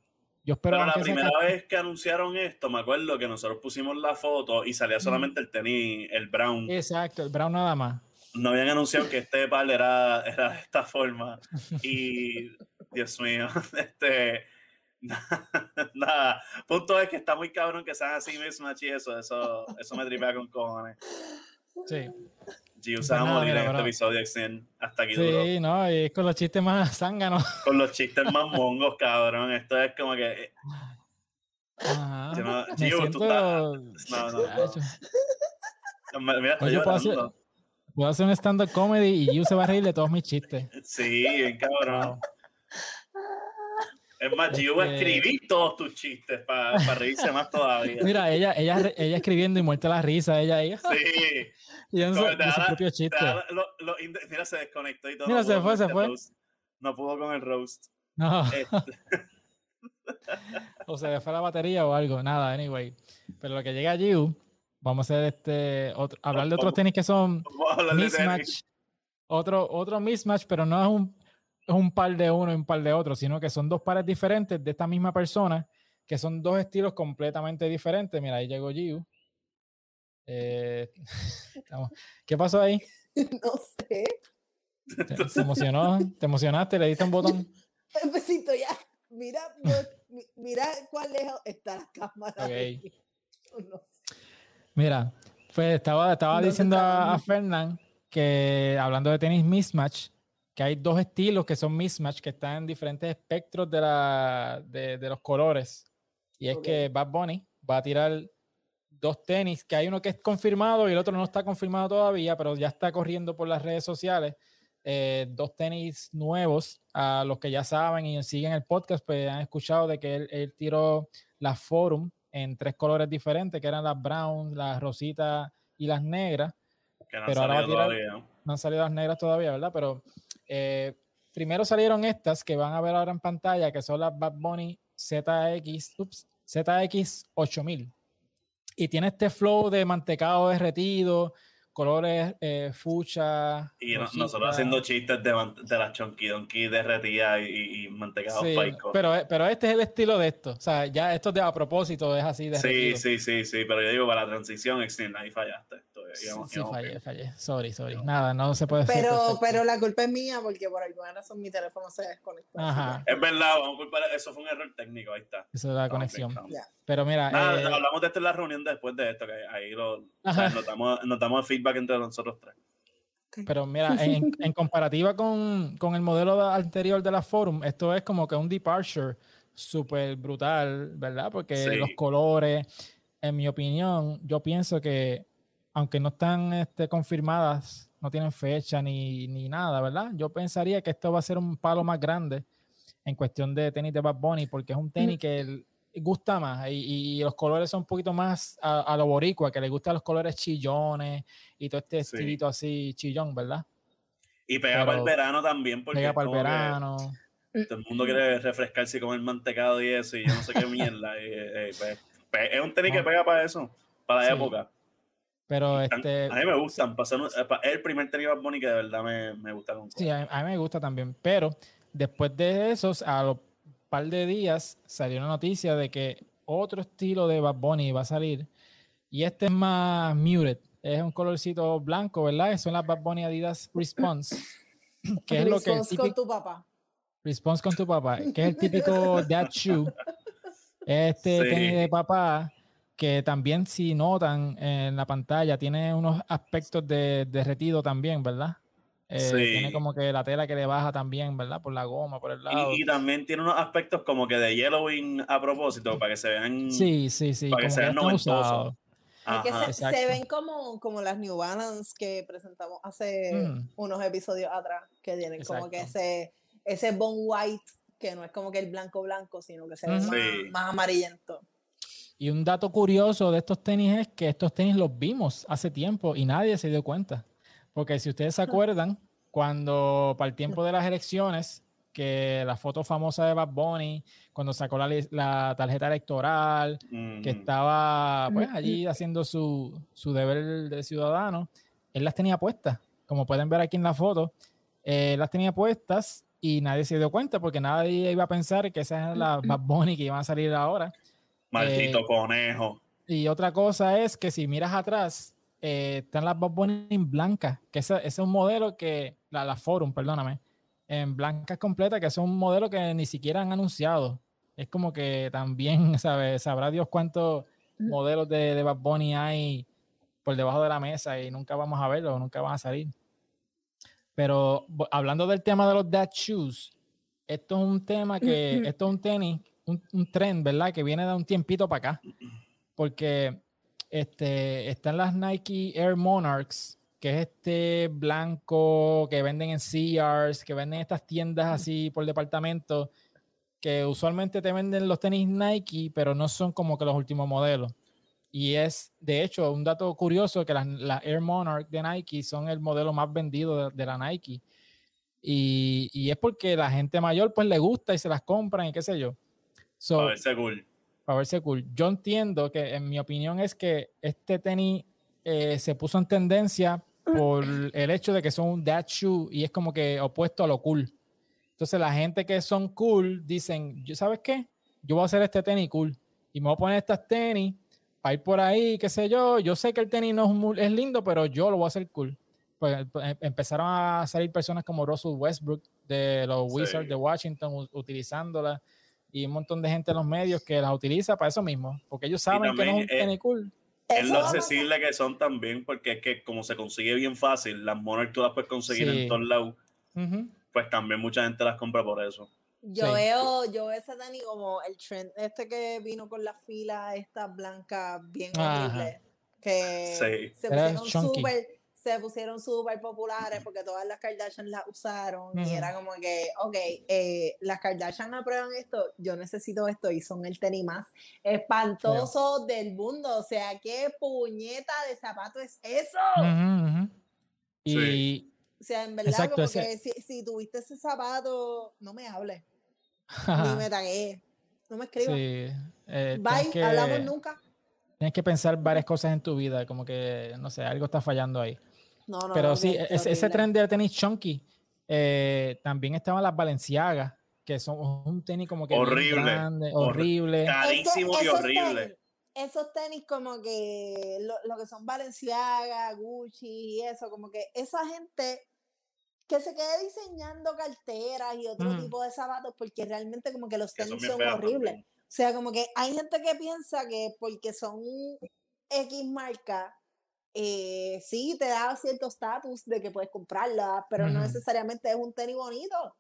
yo espero pero la primera vez que anunciaron esto, me acuerdo que nosotros pusimos la foto y salía solamente el tenis, el brown. Exacto, el brown nada más. No habían anunciado que este par era, era de esta forma. Y, Dios mío, este Nada, punto es que está muy cabrón que sean así mismatch y eso, eso, eso me tripea con cojones. Sí. G se va a morir en este episodio hasta aquí Sí, no, y es con los chistes más zánganos. Con los chistes más mongos, cabrón. Esto es como que. Eh, Ajá. No, me siento... tú estás... No, no. no. Mira, Oye, puedo, hacer, puedo hacer un stand-up comedy y Gio se va a reír de todos mis chistes. Sí, bien cabrón. Es más, yo a este escribir todos tus chistes para reírse más todavía. Mira, ella, ella, ella escribiendo y muerta la risa, ella ahí. Sí. y en su, propio chiste. mira, se desconectó y todo. Mira, se fue, se fue. No pudo con el roast. No. Este. o se le fue la batería o algo. Nada, anyway. Pero lo que llega allí, vamos a hacer este. Otro, hablar de otros tenis que son mismatch. Otro, otro mismatch, pero no es un un par de uno y un par de otro, sino que son dos pares diferentes de esta misma persona, que son dos estilos completamente diferentes. Mira, ahí llegó Giu. Eh, ¿Qué pasó ahí? No sé. ¿Se emocionó? ¿Te emocionaste? ¿Le diste un botón? Besito ya. Mira, mira cuál lejos está la cámara. Okay. Mira, pues estaba, estaba diciendo a, a Fernán que hablando de tenis mismatch, que hay dos estilos que son mismatch, que están en diferentes espectros de, la, de, de los colores. Y es que Bad Bunny va a tirar dos tenis, que hay uno que es confirmado y el otro no está confirmado todavía, pero ya está corriendo por las redes sociales. Eh, dos tenis nuevos, a los que ya saben y siguen el podcast, pues han escuchado de que él, él tiró las Forum en tres colores diferentes, que eran las brown, las rositas y las negras. Que no pero ahora va a tirar, no han salido las negras todavía, ¿verdad? Pero eh, primero salieron estas que van a ver ahora en pantalla, que son las Bad Bunny ZX, ups, ZX 8000. Y tiene este flow de mantecado derretido colores eh, fucha. Y nosotros haciendo chistes de, de las chonky donkey derretidas y, y mantecados sí, pero, pero este es el estilo de esto. O sea, ya esto de a propósito es así de Sí, sí, sí, sí. Pero yo digo, para la transición, Extreme, ahí fallaste. Sí, fallé, fallé. Sorry, sorry. Nada, no se puede Pero, pero la culpa es mía porque por alguna razón mi teléfono se desconectó. Ajá. Es verdad, vamos a culpar. Eso fue un error técnico, ahí está. Eso es la conexión. Pero mira. Nada, eh, hablamos de esto en la reunión después de esto, que ahí lo, notamos, notamos el feedback entre nosotros tres. Pero mira, en, en comparativa con, con, el modelo anterior de la Forum, esto es como que un departure súper brutal, ¿verdad? Porque los colores, en mi opinión, yo pienso que, aunque no están este, confirmadas, no tienen fecha ni, ni, nada, ¿verdad? Yo pensaría que esto va a ser un palo más grande en cuestión de tenis de Bad Bunny, porque es un tenis que el, gusta más y, los colores son un poquito más a, lo boricua, que le gustan los colores chillones y todo este estilito así chillón, ¿verdad? Y pega para el verano también, porque pega para el verano. Todo el mundo quiere refrescarse con el mantecado y eso, y yo no sé qué mierda. Pues, pues, es un tenis que pega para eso, para la época. Pero este. A mí me gustan. Es el primer tenis Bad Bunny que de verdad me, me gusta. Sí, a, a, mí me gusta también. Pero después de esos, a los par de días salió una noticia de que otro estilo de Bad Bunny va a salir. Y este es más muted. Es un colorcito blanco, ¿verdad? Son las Bad Bunny Adidas Response. Que es lo que Response con tu papá. Response con tu papá. Que es el típico dad shoe. Este tenis de papá que también si notan en la pantalla tiene unos aspectos de derretido también, ¿verdad? Eh, tiene como que la tela que le baja también, ¿verdad? Por la goma, por el lado. Y, también tiene unos aspectos como que de yellowing a propósito, para que se vean. Sí, sí, sí. Para que se vean noventosos. que se, ven como, como las New Balance que presentamos hace mm. unos episodios atrás, que tienen como que ese, ese bone white, que no es como que el blanco blanco, sino que se ve más, más amarillento. Y un dato curioso de estos tenis es que estos tenis los vimos hace tiempo y nadie se dio cuenta. Porque si ustedes se acuerdan, cuando para el tiempo de las elecciones, que la foto famosa de Bad Bunny, cuando sacó la, tarjeta electoral, que estaba pues allí haciendo su, su, deber de ciudadano, él las tenía puestas. Como pueden ver aquí en la foto, eh, las tenía puestas y nadie se dio cuenta porque nadie iba a pensar que esas eran las Bad Bunny que iban a salir ahora. Maldito eh, conejo. Y otra cosa es que si miras atrás, eh, están las Bunny en blanca, que ese, es un modelo que, la, la Forum, perdóname, en blanca completa, que es un modelo que ni siquiera han anunciado. Es como que también, ¿sabes? Sabrá Dios cuántos modelos de, de Bad Bunny hay por debajo de la mesa y nunca vamos a verlo, nunca van a salir. Pero hablando del tema de los dad shoes, esto es un tema que, esto es un tenis, un, un tren, ¿verdad? Que viene de un tiempito para acá. Porque este, están las Nike Air Monarchs, que es este blanco que venden en Sears, que venden estas tiendas así por departamento, que usualmente te venden los tenis Nike, pero no son como que los últimos modelos. Y es, de hecho, un dato curioso que las, Air Monarch de Nike son el modelo más vendido de, la Nike. Y, y, es porque la gente mayor pues le gusta y se las compran y qué sé yo. So, A ver, cool para verse cool. Yo entiendo que, en mi opinión, es que este tenis eh, se puso en tendencia por el hecho de que son un dad shoe y es como que opuesto a lo cool. Entonces, la gente que son cool dicen, ¿sabes qué? Yo voy a hacer este tenis cool y me voy a poner estas tenis para ir por ahí, qué sé yo. Yo sé que el tenis no es, lindo, pero yo lo voy a hacer cool. Pues em, empezaron a salir personas como Russell Westbrook de los Wizards de Washington utilizándola y un montón de gente en los medios que las utiliza para eso mismo, porque ellos saben que no es un tenis cool. Es lo accesible que son también, porque es que como se consigue bien fácil, las Monarch tú las puedes conseguir en todos lados, pues también mucha gente las compra por eso. Yo veo, yo veo ese tenis como el trend, este que vino con la fila esta blanca bien horrible, que se pusieron súper se pusieron súper populares porque todas las Kardashian las usaron y era como que, ok, eh, las Kardashian aprueban esto, yo necesito esto y son el tenis más espantoso del mundo. O sea, ¿qué puñeta de zapato es eso? Y... O sea, en verdad, como que si, si, tuviste ese zapato, no me hables. Ni me tagué. No me escribas. Sí. Eh, Bye, hablamos nunca. tienes que pensar varias cosas en tu vida, como que, no sé, algo está fallando ahí. No, no, Pero sí, ese, ese tren de tenis chunky, eh, también estaban las Valenciagas, que son un tenis como que horrible, grande, horrible. Carísimo y horrible. esos tenis como que lo, que son Valenciaga, Gucci y eso, como que esa gente que se quede diseñando carteras y otro mm. tipo de zapatos porque realmente como que los tenis son horribles. O sea, como que hay gente que piensa que porque son X marca, eh, sí te da cierto estatus de que puedes comprarla, pero no necesariamente es un tenis bonito.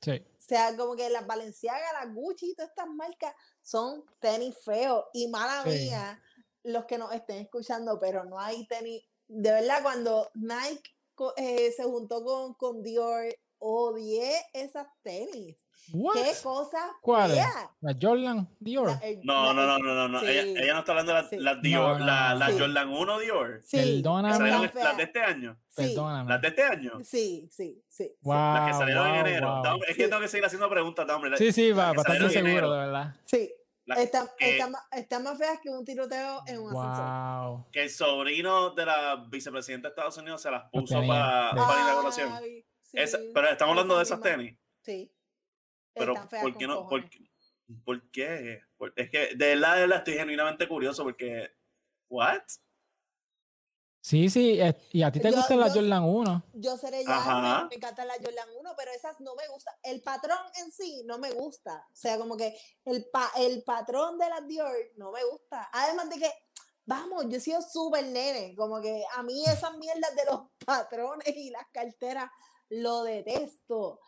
Sí. O sea, como que las Balenciaga, las Gucci y todas estas marcas son tenis feos. Y mala mía, los que nos estén escuchando, pero no hay tenis. De verdad, cuando Nike eh, se juntó con, con Dior, odié esas tenis. ¿Qué cosa? ¿Cuál? ¿La Jordan Dior? no, no, no, no, no. Ella, no está hablando de la, Dior, la, la Jordan 1 Dior. Sí. Perdóname. Las de este año. Perdóname. Las de este año. Sí, sí, sí. Wow, las que salieron en enero. Es que tengo que seguir haciendo preguntas, hombre. Sí, sí, va, estar seguro, de verdad. Sí. Están está, más feas que un tiroteo en un wow. Que el sobrino de la vicepresidenta de Estados Unidos se las puso para, para la inauguración. pero estamos hablando de esas tenis. Sí. Pero, ¿por qué no? Por, ¿Por, qué? es que de verdad, de verdad estoy genuinamente curioso porque. ¿What? Sí, sí, y a ti te gusta la Jordan 1. Yo seré ya, me, encanta la Jordan 1, pero esas no me gustan. El patrón en sí no me gusta. O sea, como que el, pa, el patrón de las Dior no me gusta. Además de que, vamos, yo he sido súper nene. Como que a mí esas mierdas de los patrones y las carteras lo detesto.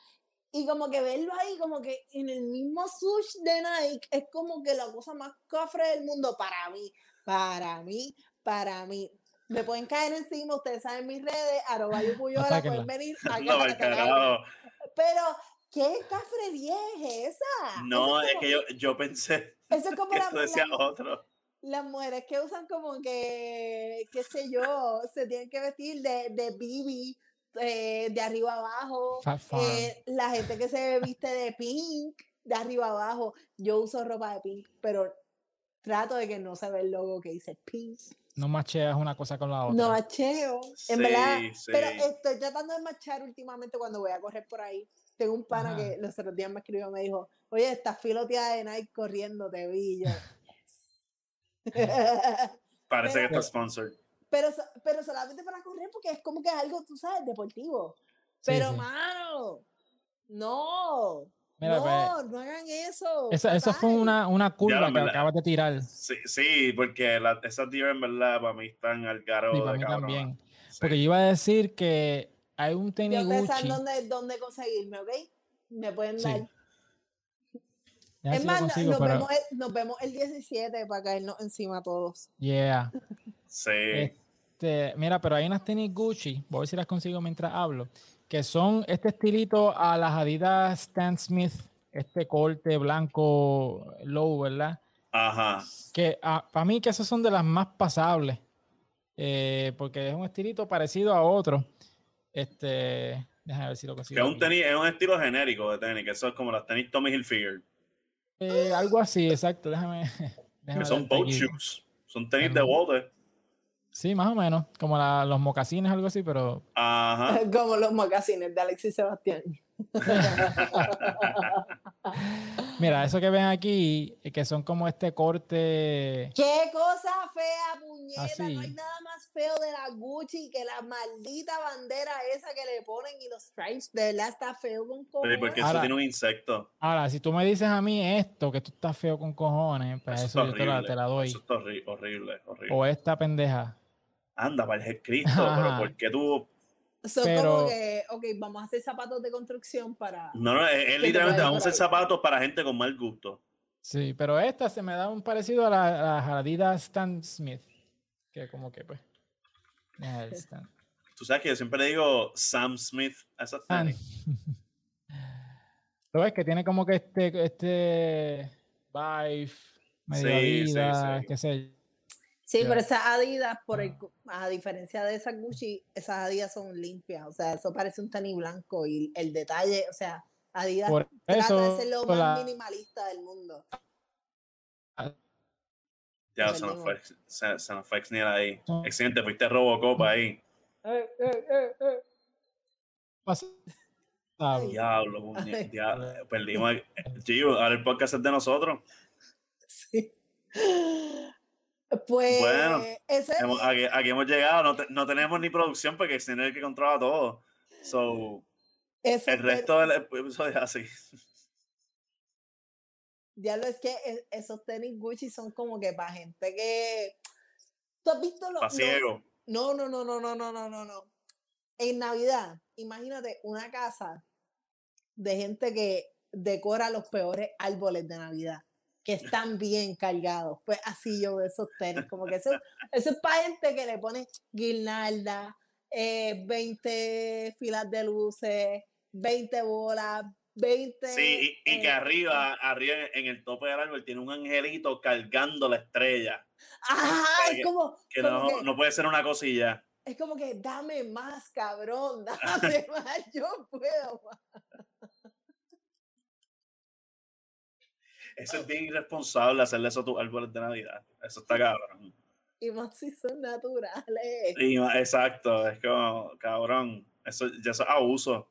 Y como que verlo ahí, como que en el mismo sush de Nike, es como que la cosa más cofre del mundo para mí, para mí, para mí. Me pueden caer encima, ustedes saben mis redes, arroba y pueden venir Pero, ¿qué cafre vieja esa? No, es, que yo, yo pensé eso es como que la, decía otro. Las mujeres que usan como que, qué sé yo, se tienen que vestir de, de Bibi eh, de arriba abajo, eh, la gente que se viste de pink, de arriba abajo, yo uso ropa de pink, pero trato de que no se ve el logo que dice pink. No macheas una cosa con la otra. No macheo, en verdad, pero estoy tratando de machar últimamente cuando voy a correr por ahí. Tengo un pana que los otros días me escribió, me dijo, oye, estás filoteada de Nike corriendo, te vi yo. Parece que está sponsored. Pero, pero solamente para correr porque es como que es algo, tú sabes, deportivo. Pero, mano, no. no, pues, no hagan eso. Eso, fue una, una curva que acabas de tirar. Sí, sí porque la, esas tías en verdad para mí están al caro sí, para mí también. Porque yo iba a decir que hay un tenis Gucci. Ustedes saben dónde, dónde conseguirme, ¿ok? Me pueden dar. es más, nos, vemos el, nos, vemos el, 17 para caernos encima todos. Yeah. Sí. Este, mira, pero hay unas tenis Gucci, voy a ver si las consigo mientras hablo, que son este estilito a las Adidas Stan Smith, este corte blanco low, ¿verdad? Ajá. Que ah, para mí que esas son de las más pasables, eh, porque es un estilito parecido a otro. Este, déjame ver si lo consigo. es un, tenis, es un estilo genérico de tenis, que eso es como las tenis Tommy Hilfiger. Eh, algo así, exacto, déjame. que son boat shoes, son tenis de water. Sí, más o menos, como los mocasines, algo así, pero... Ajá. como los mocasines de Alexis Sebastián. Mira, eso que ven aquí, que son como este corte... ¡Qué cosa fea, puñeta! No hay nada más feo de la Gucci que la maldita bandera esa que le ponen y los stripes. De verdad está feo con cojones. porque eso tiene un insecto. Ahora, si tú me dices a mí esto, que tú estás feo con cojones, pues eso, yo te la, te la, doy. Eso está horrible, horrible. O esta pendeja anda, para el Cristo, pero ¿por qué tú...? Son como que, ok, vamos a hacer zapatos de construcción para... No, no, es, literalmente vamos a hacer zapatos para gente con mal gusto. Sí, pero esta se me da un parecido a la, a Adidas Stan Smith, que como que pues... Tú sabes que yo siempre le digo Sam Smith a esa Lo ves que tiene como que este, este vibe medio sí, sí, sí. qué sé Sí, pero esas Adidas, por el, a diferencia de esas Gucci, esas Adidas son limpias. O sea, eso parece un tenis blanco y el detalle, o sea, Adidas trata de ser lo más minimalista del mundo. Ya, se nos, fue, se, se nos fue ahí. Excelente, fuiste Robocop ahí. Eh, eh, eh, eh. Diablo, diablo, perdimos. Gio, ahora el podcast es de nosotros. Sí. Pues. Bueno, ese, hemos- aquí, aquí hemos llegado, no, te- no tenemos ni producción porque es el que controla todo. So, ese- el resto del episodio es así. Diablo, es que e- esos tenis Gucci son como que para gente que. ¿Tú has visto los.? Pa' los- ciego. No, no, no, no, no, no, no, no, no. En Navidad, imagínate una casa de gente que decora los peores árboles de Navidad, que están bien cargados. Pues así yo veo esos tenis, como que eso, eso es para gente que le pone guirnalda, eh, 20 filas de luces, 20 bolas, 20... Sí, y, y que eh, arriba, arriba en el tope del árbol tiene un angelito cargando la estrella. Ajá, que- es como, Que como no, que- no puede ser una cosilla. es como que dame más, cabrón, dame más, yo puedo más. Eso es bien irresponsable hacerle eso a tus árboles de Navidad. Eso está cabrón. Y más si son naturales. Y exacto, es como, cabrón, eso ya eso es abuso.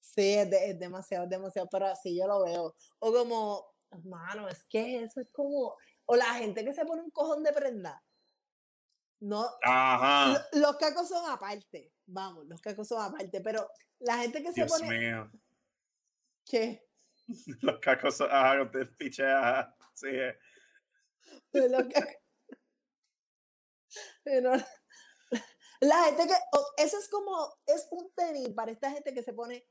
Sí, es, de- es demasiado, es demasiado, pero así yo lo veo. O como, mano, es que eso es como, o la gente que se pone un cojón de prenda. No, Ajá. lo- los cacos son aparte, vamos, los cacos son aparte, pero la gente que se Dios pone, mío. ¿qué? Los cacos, ajá, te piche, ajá. Sí, eh. Pero la gente que, eso es como, es un tenis para esta gente que se pone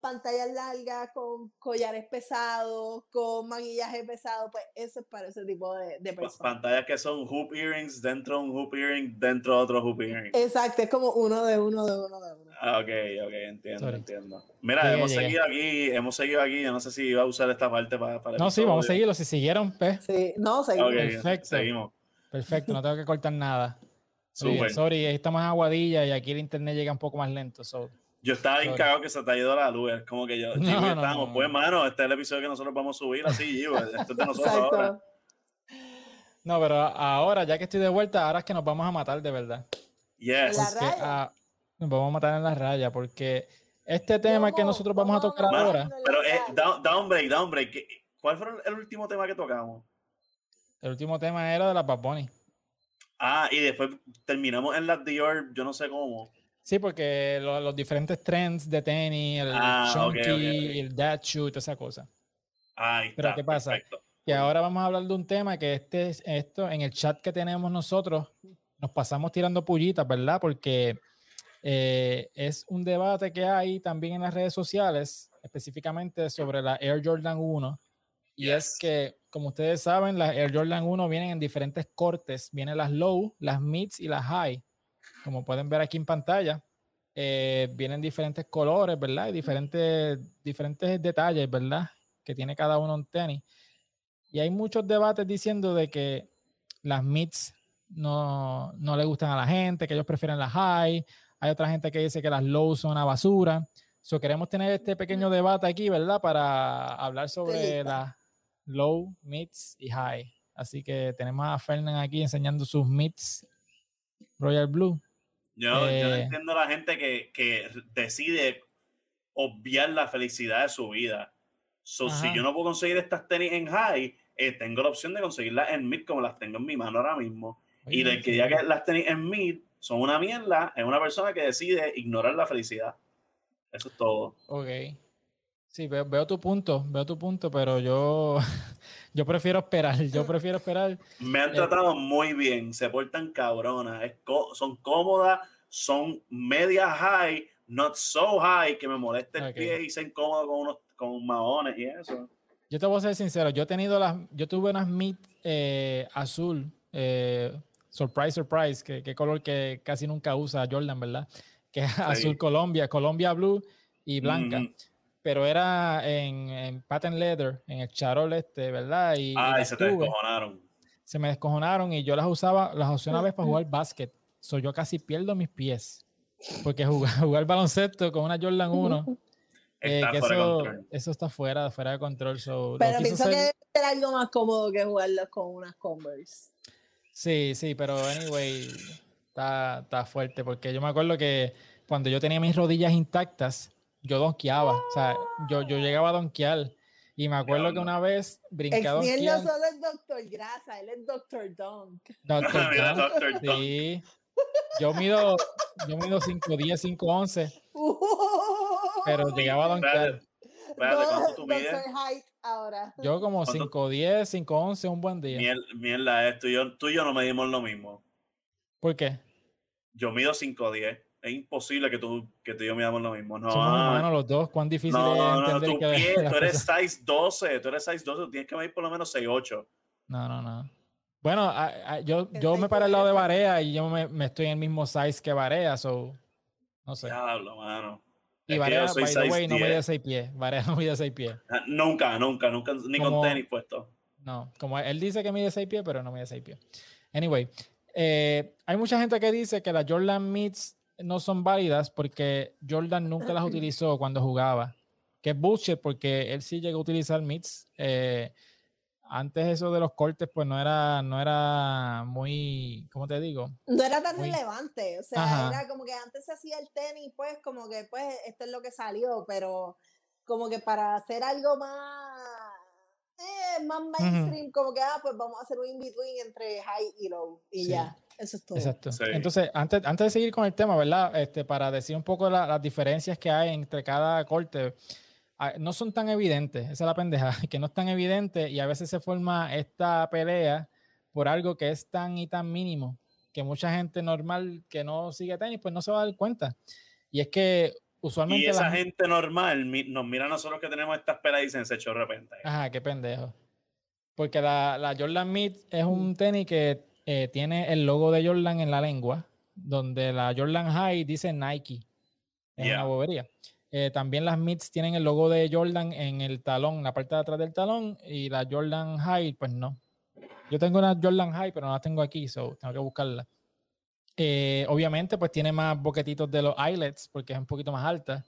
pantallas largas con collares pesados, con maquillaje pesado, pues eso es para ese tipo de, de personas. Pantallas que son hoop earrings dentro de un hoop earring dentro de otro hoop earring. Exacto, es como uno de uno de uno de uno. Ah, ok, ok, entiendo, Sorry. entiendo. Mira, hemos llegué. seguido aquí, hemos seguido aquí. Yo no sé si iba a usar esta parte para, para No, sí, vamos a seguirlo. Si siguieron, pues, Sí, no, seguimos. Perfecto. seguimos. perfecto, no tengo que cortar nada. Bien, Súper. sorry, estamos en Aguadilla y aquí el internet llega un poco más lento. so. Yo estaba bien cagado que se te ha ido la luz. Es como que yo, No, no, estábamos, no, pues, no. mano, este es el episodio que nosotros vamos a subir así, Gio. Esto es de nosotros ahora. No, pero ahora, ya que estoy de vuelta, ahora es que nos vamos a matar de verdad. Yes. Porque, ah, nos vamos a matar en la raya, porque este tema que nosotros vamos a ¿Cómo tocar ahora, Pero eh, un break. ¿Qué- ¿Cuál fue el último tema que tocamos? el último tema era de la Bad Bunny. Ah, y después terminamos en las Dior, yo no sé cómo. Sí, porque lo- los diferentes trends de tenis, el Ah, chunky, ok, ok. el dad shoe, toda esa cosa. Ahí Pero, está, ¿qué pasa? perfecto. Y ahora vamos a hablar de un tema que este, es- esto en el chat que tenemos nosotros nos pasamos tirando pullitas, ¿verdad? Porque eh, es un debate que hay también en las redes sociales, específicamente sobre la Air Jordan 1. Y es Yes. que, como ustedes saben, las Air Jordan 1 vienen en diferentes cortes. Vienen las low, las mids y las high. Como pueden ver aquí en pantalla, eh, vienen diferentes colores, ¿verdad? Y diferentes, diferentes detalles, ¿verdad? Que tiene cada uno un tenis. Y hay muchos debates diciendo de que las mids no, no le gustan a la gente, que ellos prefieren las high. Hay otra gente que dice que las low son una basura. So, queremos tener este pequeño debate aquí, ¿verdad? Para hablar sobre las low, mids y high. Así que tenemos a Fernand aquí enseñando sus mids Royal Blue. Yo, yo no Eh, entiendo a la gente que, que decide obviar la felicidad de su vida. So, si yo no puedo conseguir estas tenis en high, eh, tengo la opción de conseguirlas en mid como las tengo en mi mano ahora mismo. Y del que diga que las tenis en mid son una mierda, es una persona que decide ignorar la felicidad. Eso es todo. Ok. Sí, veo, veo tu punto, veo tu punto, pero yo, yo prefiero esperar, yo prefiero esperar. Me han Eh, tratado muy bien, se portan cabronas, son cómodas, son media high, not so high que me moleste el pie y se incómodo con unos con maones y eso. Yo te voy a ser sincero, yo he tenido las, yo tuve unas mid eh, azul, eh, surprise, surprise, que, que color que casi nunca usa Jordan, ¿verdad? Que es azul Colombia, Colombia blue y blanca. Pero era en, en patent leather, en el charol este, ¿verdad? Y, y Ay, las se te tuve. descojonaron. se me descojonaron y yo las usaba, las usé una vez para jugar básquet. So, yo casi pierdo mis pies. Porque jugar, jugar baloncesto con una Jordan 1, eh, Está que fuera de eso, control. eso está fuera, fuera de control. So, Pero pienso hacer- que es algo más cómodo que jugarlos con unas Converse. Sí, sí, pero anyway, está, está fuerte porque yo me acuerdo que cuando yo tenía mis rodillas intactas, yo donkeaba. O sea, yo, yo llegaba a donkear. Y me acuerdo que una vez brinqué a donkear. no solo es Doctor Grasa, él es Doctor Dunk. Doctor Dunk. Sí. Yo mido, yo mido 5'10, 5'11. pero llegaba a donkear. ¿cuánto tú mides? ahora. Yo como 5'10, 5'11 un buen día. Mierda, esto, yo, tú y yo no medimos lo mismo. ¿Por qué? Yo mido 5'10 es imposible que tú, que tú y yo midamos lo mismo. No, Somos humanos los dos, cuán difícil es entender no, que tú eres size 12, tú eres size 12, tú tienes que medir por lo menos 6'8. No, no, no. Bueno, yo, yo me paré al lado de Barea y yo me, me, estoy en el mismo size que Barea, so no sé. Diablo, mano. Y Barea, by the way, no mide 6 pies. Barea no mide 6 pies. Ah, nunca, nunca, nunca, ni con tenis puesto. No, como él dice que mide 6 pies, pero no mide 6 pies. Anyway, eh, hay mucha gente que dice que la Jordan Meets no son válidas porque Jordan nunca las utilizó cuando jugaba. Que es bullshit porque él sí llegó a utilizar mits. Eh, antes eso de los cortes, pues no era, no era muy, ¿cómo te digo? No era tan relevante. O sea, era como que antes se hacía el tenis, pues como que pues esto es lo que salió, pero como que para hacer algo más, eh, más mainstream, como que ah, pues vamos a hacer un in-between entre high y low y ya. Eso es todo. Exacto. Entonces, antes, antes de seguir con el tema, ¿verdad? Este, para decir un poco las diferencias que hay entre cada corte, ah, no son tan evidentes, esa es la pendeja, que no es tan evidente y a veces se forma esta pelea por algo que es tan y tan mínimo que mucha gente normal que no sigue tenis, pues no se va a dar cuenta. Y es que usualmente... Y esa gente normal nos mira a nosotros que tenemos estas pelas y dicen, se echó de repente. Ajá, qué pendejo. Porque la, la Jordan Meat es un tenis que eh, tiene el logo de Jordan en la lengua, donde la Jordan High dice Nike. Es una bobería. Eh, también las Mids tienen el logo de Jordan en el talón, en la parte de atrás del talón, y la Jordan High, pues no. Yo tengo una Jordan High, pero no la tengo aquí, so tengo que buscarla. Eh, obviamente, pues tiene más boquetitos de los eyelets, porque es un poquito más alta.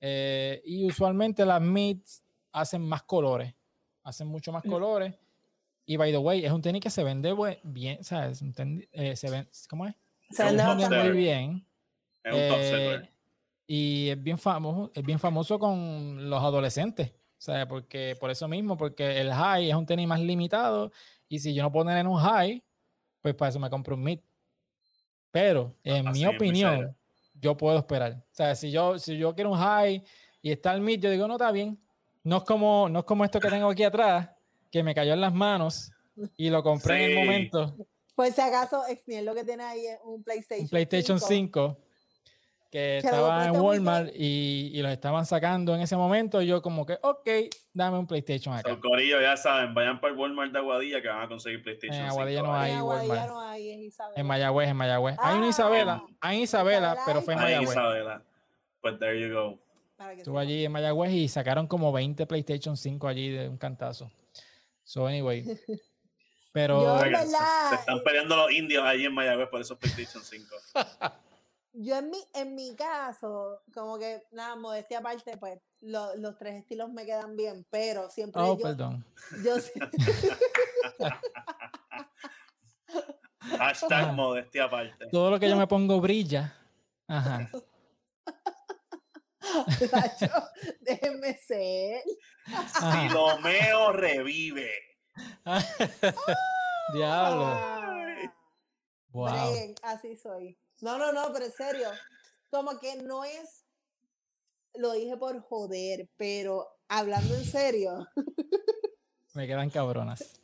y usualmente las Mids hacen más colores, hacen mucho más mm. colores. Y by the way, es un tenis que se vende bien, ¿sabes? Eh, se vende, ¿Cómo es? Se vende muy bien. Es un top eh, y es bien famoso, es bien famoso con los adolescentes. O sea, porque por eso mismo, porque el high es un tenis más limitado. Y si yo no puedo tener un high, pues para eso me compro un mid. Pero, en mi opinión, yo puedo esperar. O sea, si yo, si yo quiero un high y está el mid, yo digo, no, está bien. No es como, no es como esto que tengo aquí atrás, que me cayó en las manos y lo compré en el momento. Pues si acaso, Exniel lo que tiene ahí es un PlayStation, un PlayStation 5, que, estaba en Walmart y, y, los estaban sacando en ese momento. Y yo como que, ok, dame un PlayStation acá. Son corillo, ya saben, vayan para el Walmart de Aguadilla que van a conseguir PlayStation En Aguadilla no hay en Walmart. no hay, en Isabela. En Mayagüez, en Mayagüez. hay una Isabela, ah, hay Isabela, pero fue en Mayagüez. Isabela. Pues there you go. Estuve allí en Mayagüez y sacaron como 20 PlayStation 5 allí de un cantazo. So, anyway. Pero. se, están peleando los indios allí en Mayagüez por esos PlayStation 5. yo en mi, en mi caso, como que, nada, modestia aparte, pues lo, los tres estilos me quedan bien, pero siempre. Oh, yo, perdón. Yo, Hashtag modestia aparte. Todo lo que yo me pongo brilla. Ajá. déjenme ser. Filomeo revive. Diablo. Wow. así soy. No, no, no, pero en serio. Como que no es. Lo dije por joder, pero hablando en serio. me quedan cabronas.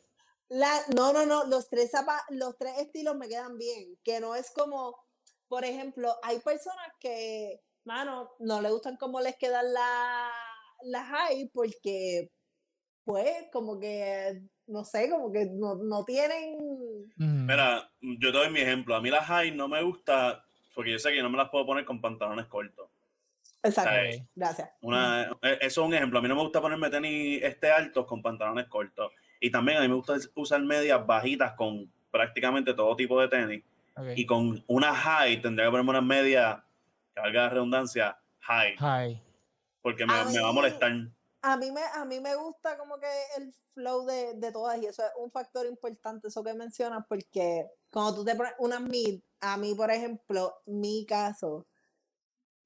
La, no, no, no. Los tres, los tres estilos me quedan bien. Que no es como. Por ejemplo, hay personas que mano, no le gustan cómo les quedan las la high porque, pues, como que, no sé, como que no, no tienen... Mira, yo te doy mi ejemplo. A mí las high no me gusta porque yo sé que no me las puedo poner con pantalones cortos. Exacto, gracias. Una, e, eso es un ejemplo. A mí no me gusta ponerme tenis este altos con pantalones cortos. Y también a mí me gusta usar medias bajitas con prácticamente todo tipo de tenis. Y con una high tendría que ponerme unas medias valga la redundancia, high. High. Porque me, me va a molestar. a mí me, a mí me gusta como que el flow de, de, todas y eso es un factor importante, eso que mencionas, porque cuando tú te pones una mid, a mí, por ejemplo, mi caso,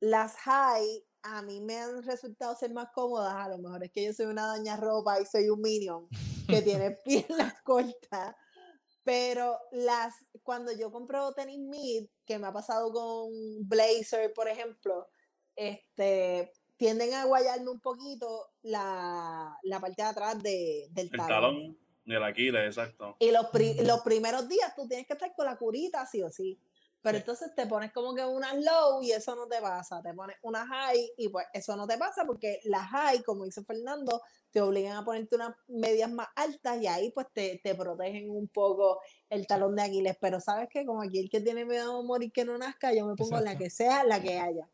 las high a mí me han resultado ser más cómodas, a lo mejor es que yo soy una daña ropa y soy un minion que tiene piernas cortas, pero las, cuando yo compro tenis mid, que me ha pasado con Blazer, por ejemplo, este, tienden a guayarme un poquito la, la parte de atrás de, del talón. El talón del Aquiles, exacto. Y los, los primeros días tú tienes que estar con la curita, sí o sí. Pero entonces te pones como que una low y eso no te pasa. Te pones una high y pues eso no te pasa porque las high, como dice Fernando, te obligan a ponerte unas medias más altas y ahí pues te, te protegen un poco el talón de Aquiles. Pero sabes que como aquí el que tiene miedo a morir que no nazca, yo me pongo la que sea, la que haya.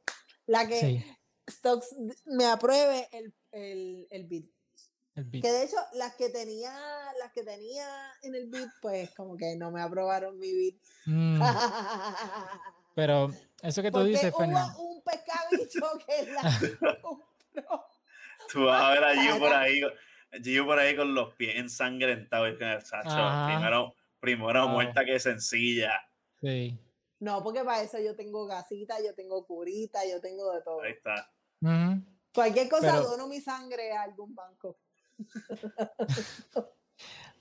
La que Stocks me apruebe el, el, el beat. Que de hecho, las que tenía, las que tenía en el beat, pues como que no me aprobaron mi beat. Mm. Pero eso que tú dices, Fernando. un pescadito que la Tú vas a ver a Gio por ahí, Gio por ahí con los pies ensangrentados. Primero, primero muerta que sencilla. Sí. No, porque para eso yo tengo gasita, yo tengo curita, yo tengo de todo. Ahí está. Cualquier cosa dono mi sangre a algún banco.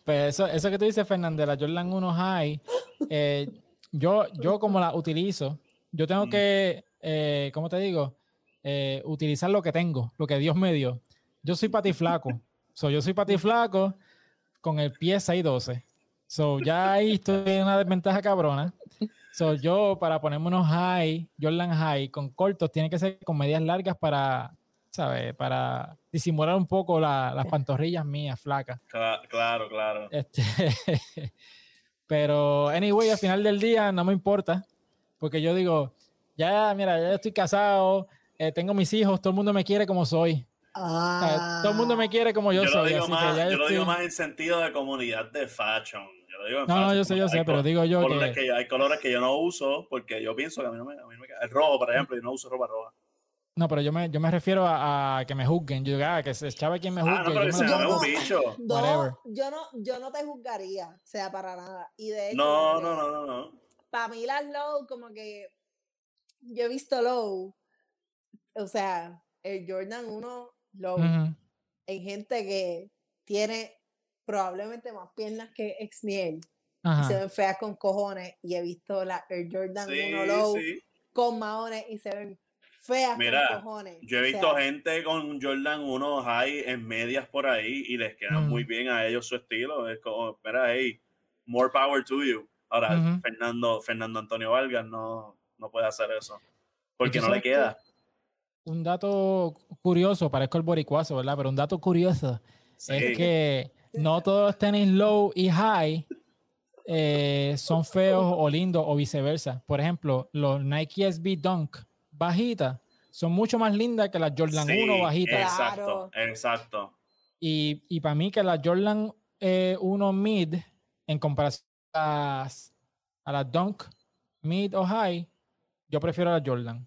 Pues eso, eso que tú dices, Fernando, la Jordan 1 High, eh, yo, yo como la utilizo, yo tengo mm. que, eh, ¿cómo te digo? Eh, utilizar lo que tengo, lo que Dios me dio. Yo soy pati flaco. So, yo soy pati flaco con el pie 612. So, ya ahí estoy en una desventaja cabrona. So, yo para ponerme unos high, Jordan high, con cortos, tiene que ser con medias largas para, ¿sabes? Para disimular un poco las pantorrillas mías flacas. Claro, claro. Este, pero, anyway, al final del día no me importa, porque yo digo, ya, mira, ya estoy casado, eh, tengo mis hijos, todo el mundo me quiere como soy. todo el mundo me quiere como yo, soy. yo lo digo más en sentido de comunidad de fashion no, no, yo sé, yo sé, pero digo yo que... Hay colores que yo no uso porque yo pienso que a mí no me, a mí me El rojo, por ejemplo, yo no uso ropa roja. No, pero yo me, yo me refiero a, que me juzguen. Yo ah, que se quien me juzgue. Ah, no, pero yo, yo, no, bicho. yo, no, yo no te juzgaría, o sea, para nada. Y de hecho, no, no, no, no, no. Para mí las low, como que yo he visto low, o sea, el Jordan 1 low, hay gente que tiene probablemente más piernas que Exniel. Se ven feas con cojones. Y he visto la Air Jordan 1 Low con maones y se ven feas con cojones. Yo he visto gente con Jordan 1 High en medias por ahí y les queda muy mm. bien a ellos su estilo. Es como, espera, hey, more power to you. Ahora, Fernando, Fernando Antonio Vargas no, no puede hacer eso. Porque no le queda. Un dato curioso, parezco el boricuazo, ¿verdad? Pero un dato curioso es que no todos los tenis low y high eh, son feos o lindos o viceversa. Por ejemplo, los Nike SB Dunk bajitas son mucho más lindas que las Jordan 1 bajitas. Exacto, exacto. Y, y para mí que las Jordan 1 eh, mid, en comparación a las, Dunk mid o high, yo prefiero las Jordan.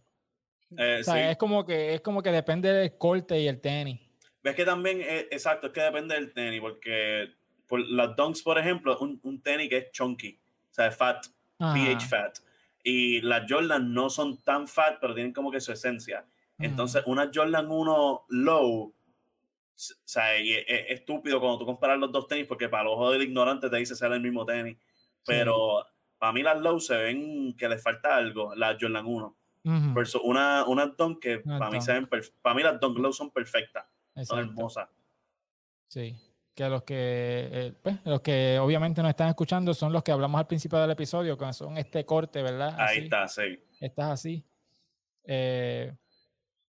Eh, o sea, es como que es como que depende del corte y el tenis. Ves que también, es, exacto, es que depende del tenis, porque por las Dunks, por ejemplo, un, un tenis que es chunky, o sea, fat, pH fat. Y las Jordan no son tan fat, pero tienen como que su esencia. Entonces, una Jordan 1 low, o sea, es, estúpido cuando tú comparas los dos tenis, porque para el ojo del ignorante te dice ser el mismo tenis. Pero para mí las low se ven que les falta algo, las Jordan 1. Versus una, una Dunk que para mí, se ven para mí las Dunk low son perfectas. Son hermosas. Sí. Que los que, eh, pues, los que obviamente nos están escuchando son los que hablamos al principio del episodio, que son este corte, ¿verdad? Ahí está, sí. Estás así. Eh,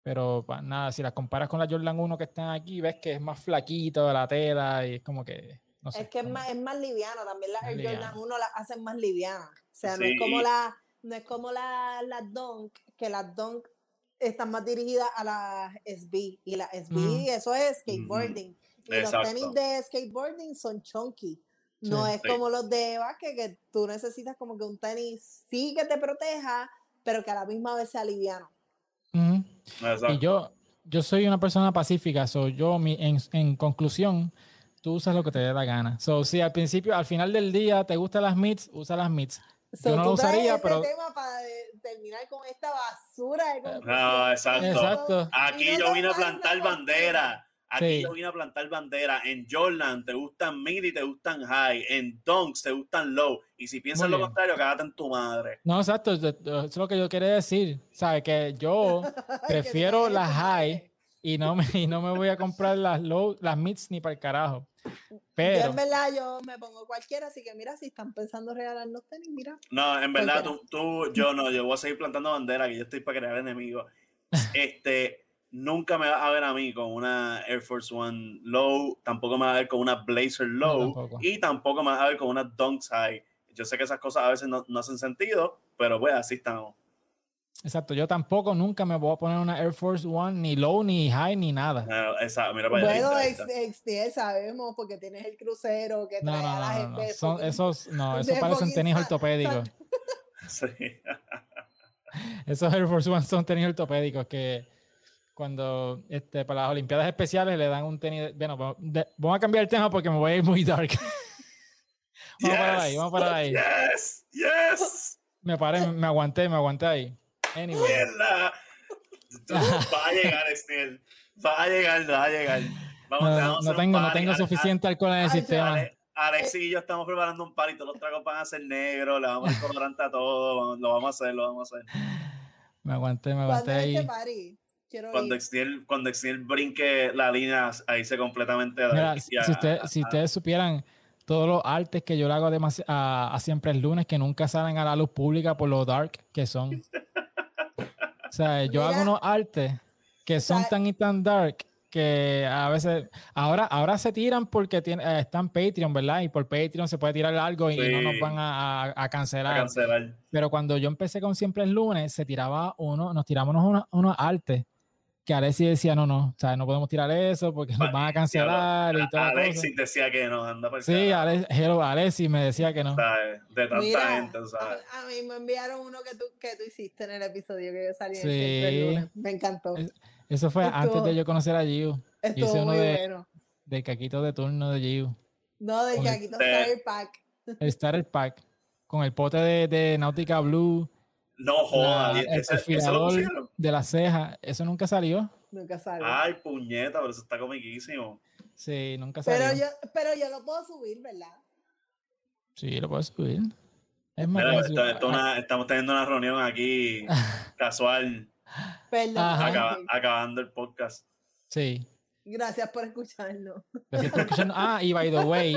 pero nada, si las comparas con la Jordan 1 que están aquí, ves que es más flaquito la tela y es como que. No sé, es que es más, es más liviana, también la Jordan 1 la hacen más liviana. O sea, no es como la, no es como la, la Dunk, que las Dunk están más dirigidas a la SB. Y la SB, eso es skateboarding. Y los tenis de skateboarding son chunky. No es como los de básquet, que tú necesitas como que un tenis sí que te proteja, pero que a la misma vez sea liviano. Y yo, yo soy una persona pacífica, so yo mi, en, en, conclusión, tú usas lo que te dé la gana. So, si al principio, al final del día te gustan las meats, usa las meats. yo no lo usaría, este pero... tema para terminar con esta basura de eh, No, exacto. exacto. Aquí yo vine a plantar bandera. Aquí yo vine a plantar bandera. En Jordan te gustan mid y te gustan high. En Dunks te gustan low. Y si piensas lo contrario, cágate en tu madre. No, exacto. Eso es lo que yo quería decir. ¿Sabes? Que yo prefiero las high y no, me, y no me voy a comprar las low, las mids ni para el carajo. Pero, yo en verdad yo me pongo cualquiera, así que mira, si están pensando regalarnos tenis, mira. No, en verdad tú, tú, yo no, yo voy a seguir plantando bandera, que yo estoy para crear enemigos. Este, nunca me vas a ver a mí con una Air Force One Low, tampoco me vas a ver con una Blazer Low y tampoco me vas a ver con una Dunks High. Yo sé que esas cosas a veces no, no hacen sentido, pero pues así estamos. Exacto, yo tampoco nunca me voy a poner una Air Force One, ni low, ni high, ni nada. No, exacto, mira para bueno, XDL sabemos, porque tienes el crucero que trae a la gente. No, Son, esos, no, esos parecen tenis ortopédicos. sí. esos Air Force One son tenis ortopédicos que cuando este, para las Olimpiadas Especiales le dan un tenis. Bueno, vamos a cambiar el tema porque me voy a ir muy dark. vamos para ahí, vamos para ahí. Yes, yes. Me paré, me aguanté, me aguanté ahí. Anyway. va a llegar, Steel. Va a llegar, va a llegar. Vamos, no, no tengo, no tengo suficiente alcohol en el sistema. Alex, y yo estamos preparando un par y todos los tragos van a ser negros, le vamos a ir colorante a todo, lo vamos a hacer, lo vamos a hacer. Me aguanté, me aguanté ahí. Cuando Extiel, cuando brinque la línea, ahí se completamente. Mira, si, usted, si ustedes supieran todos los artes que yo le hago a, a, siempre el lunes que nunca salen a la luz pública por lo dark que son. O sea, yo hago unos artes que son tan y tan dark que a veces ahora ahora se tiran porque tiene, eh, están Patreon, ¿verdad? Y por Patreon se puede tirar algo y, no nos van a, cancelar. Pero cuando yo empecé con Siempre el lunes, se tiraba uno, nos tiramos unos, unos artes que Alexis decía, no, no, o sea, no podemos tirar eso porque nos van a cancelar y todo. Alexis decía que no, anda por Sí, Alexis me decía que no. De tanta gente, ¿sabes? A, mí me enviaron uno que tú, que tú hiciste en el episodio que yo salí sí. Me encantó. Eso fue antes de yo conocer a Giu. Estuvo uno muy de, bueno. Del caquito de turno de Giu. No, del caquito Starter Pack. El Starter Pack. Con el pote de, de Nautica Blue no joda. el de la ceja, eso nunca salió. Nunca salió. Ay, puñeta, pero eso está comiquísimo. Sí, nunca salió. Pero yo, pero yo lo puedo subir, ¿verdad? Sí, lo puedo subir. Es más estamos teniendo una reunión aquí casual. Perdón. acabando el podcast. Sí. Gracias por escucharnos. Gracias por escucharnos. Ah, y by the way,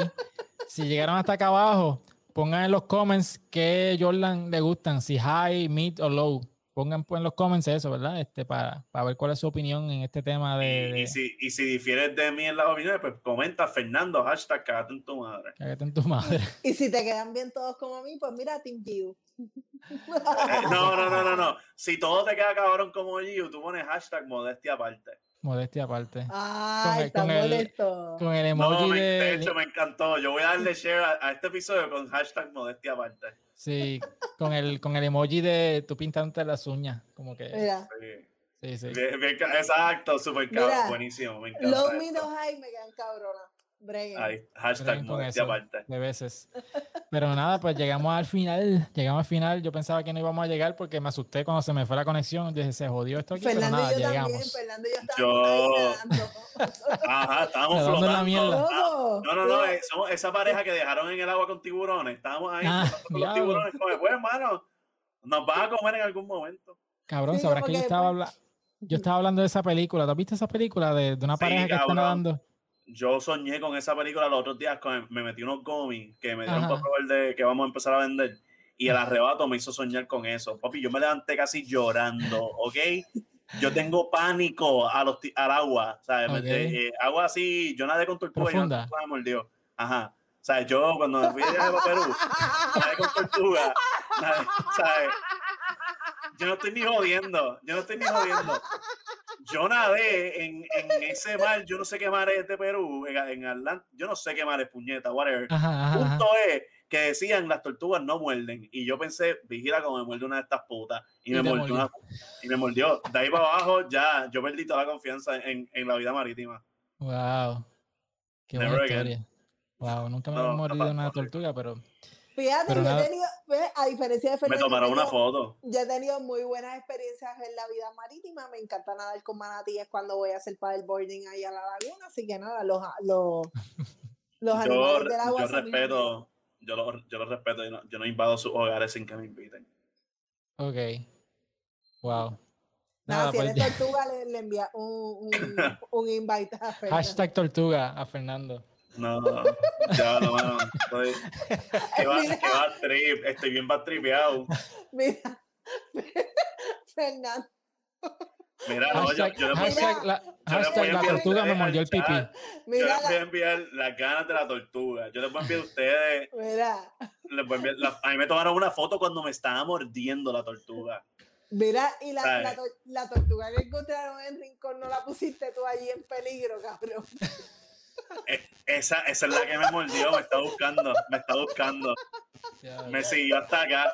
si llegaron hasta acá abajo, pongan en los comments qué Jordan le gustan, si high, mid o low. Pongan pues, en los comments eso, ¿verdad? Este, para, para ver cuál es su opinión en este tema de. Y, si, y si difieres de mí en las opiniones, pues comenta Fernando, hashtag cagate en tu madre. Cagate en tu madre. Y si te quedan bien todos como a mí, pues mira, Team Giu. no, no, no, no, no. Si todo te queda cabrón como Giu, tú pones hashtag modestia aparte. Modestia aparte. Ay, está molesto. con el emoji no, de... de hecho, me encantó. Yo voy a darle share a, este episodio con hashtag modestia aparte. Sí, con el, con el emoji de tú pintándote las uñas. Como que. Mira. Sí, sí. exacto, súper cabrón. Buenísimo. Me encanta. Los minos ahí me quedan Ahí, hashtag modestia aparte. De veces. Pero nada, pues llegamos al final. Llegamos al final. Yo pensaba que no íbamos a llegar porque me asusté cuando se me fue la conexión. Dije, se jodió esto aquí. Fernando pero nada, y yo llegamos. También, Fernando y yo estábamos yo... Ajá, estábamos flotando. La mierda. no, no, no. Eh, somos esa pareja que dejaron en el agua con tiburones. Estábamos ahí ah, con los tiburones. Como, pues, hermano, nos van a comer en algún momento. Cabrón, sabrás que yo estaba, hablando yo estaba hablando de esa película. ¿Tú has visto esa película de, de una pareja que está nadando? Yo soñé con esa película los otros días, con, me metí unos gomis que me dieron para probar de que vamos a empezar a vender. Y el arrebato me hizo soñar con eso. Papi, yo me levanté casi llorando, ¿ok? Yo tengo pánico a los, al agua, ¿sabes? Eh, agua así, yo nadé con no me mordió. Ajá. ¿Sabes? Yo cuando me fui de Perú, nadé con tortuga, ¿sabes? Yo no estoy ni jodiendo, yo no estoy ni jodiendo yo nadé en, en, ese mar, yo no sé qué mar es de Perú, en, en Atlanta, yo no sé qué mar es puñeta, whatever. Punto es que decían las tortugas no muerden. Y yo pensé, vigila como me muerde una de estas putas. Y, me mordió, y me mordió. De ahí para abajo ya, yo perdí toda la confianza en, en la vida marítima. Wow. Qué buena historia. Wow, nunca me he mordido una tortuga, pero. Fíjate, yo he tenido, a diferencia de Fernando, Me tomaron una foto. Yo he tenido muy buenas experiencias en la vida marítima. Me encanta nadar con manatíes cuando voy a hacer paddleboarding ahí a la laguna. Así que nada, los, los, los animales del agua. Yo respeto, yo lo, yo lo respeto. Yo no, yo no invado sus hogares sin que me inviten. Ok. Wow. Nada, si pues eres tortuga, le, le envía un, un, un invite a Fernando. Hashtag tortuga a Fernando. No, ya no, mano. Estoy, que va, que va trip, estoy bien tripeado. Mira, Fernando. Mira, no, yo, yo, hashtag, la, hashtag la tortuga me mordió el pipí. Mira, yo les voy a enviar las ganas de la tortuga. Yo les voy a enviar a ustedes. Mira. Les voy a, enviar, la, a mí me tomaron una foto cuando me estaba mordiendo la tortuga. Mira, y la, la, la, tortuga que encontraron en Rincón no la pusiste tú allí en peligro, cabrón. Eh, esa, esa es la que me mordió, me está buscando, me está buscando. Me siguió hasta acá.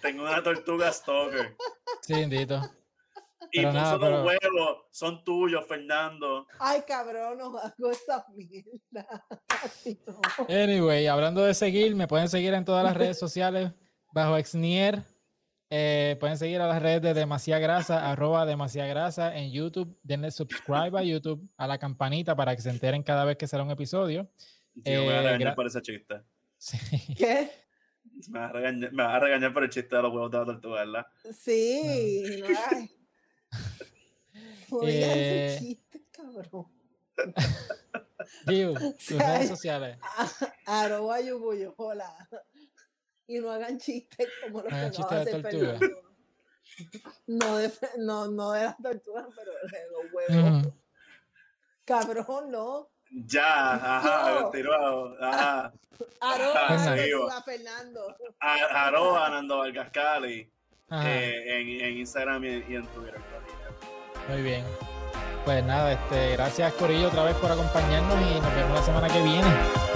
Tengo una tortuga stalker. Sí, bendito. Y puso nada, los huevos, son tuyos, Fernando. Ay, cabrón, no hago esa mierda. Anyway, hablando de seguir, me pueden seguir en todas las redes sociales bajo Exnier eh, pueden seguir a las redes de Demasiada Grasa, arroba Demasiada Grasa en YouTube. Denle subscribe a YouTube, a la campanita para que se enteren cada vez que será un episodio. Sí, me va a eh, regañar por ese chiste. ¿Qué? Me va, a regañar, me va a regañar por el chiste de los huevos de la tortuga, ¿verdad? Sí, no. eh, ese chiste, cabrón. Digo, tus redes sociales. Arroba Yubuyo, hola y no hagan chistes como los que no hace Fernando. No de, no, no de las tortugas, pero de los huevos. Cabrón, no. Ya, ajá, no. tirado, ajá. Arroba Fernando. Arroba Nando Vargas Cali. Eh, en, en, Instagram y, y en Twitter. Muy bien. Pues nada, este, gracias Corillo otra vez por acompañarnos y nos vemos la semana que viene.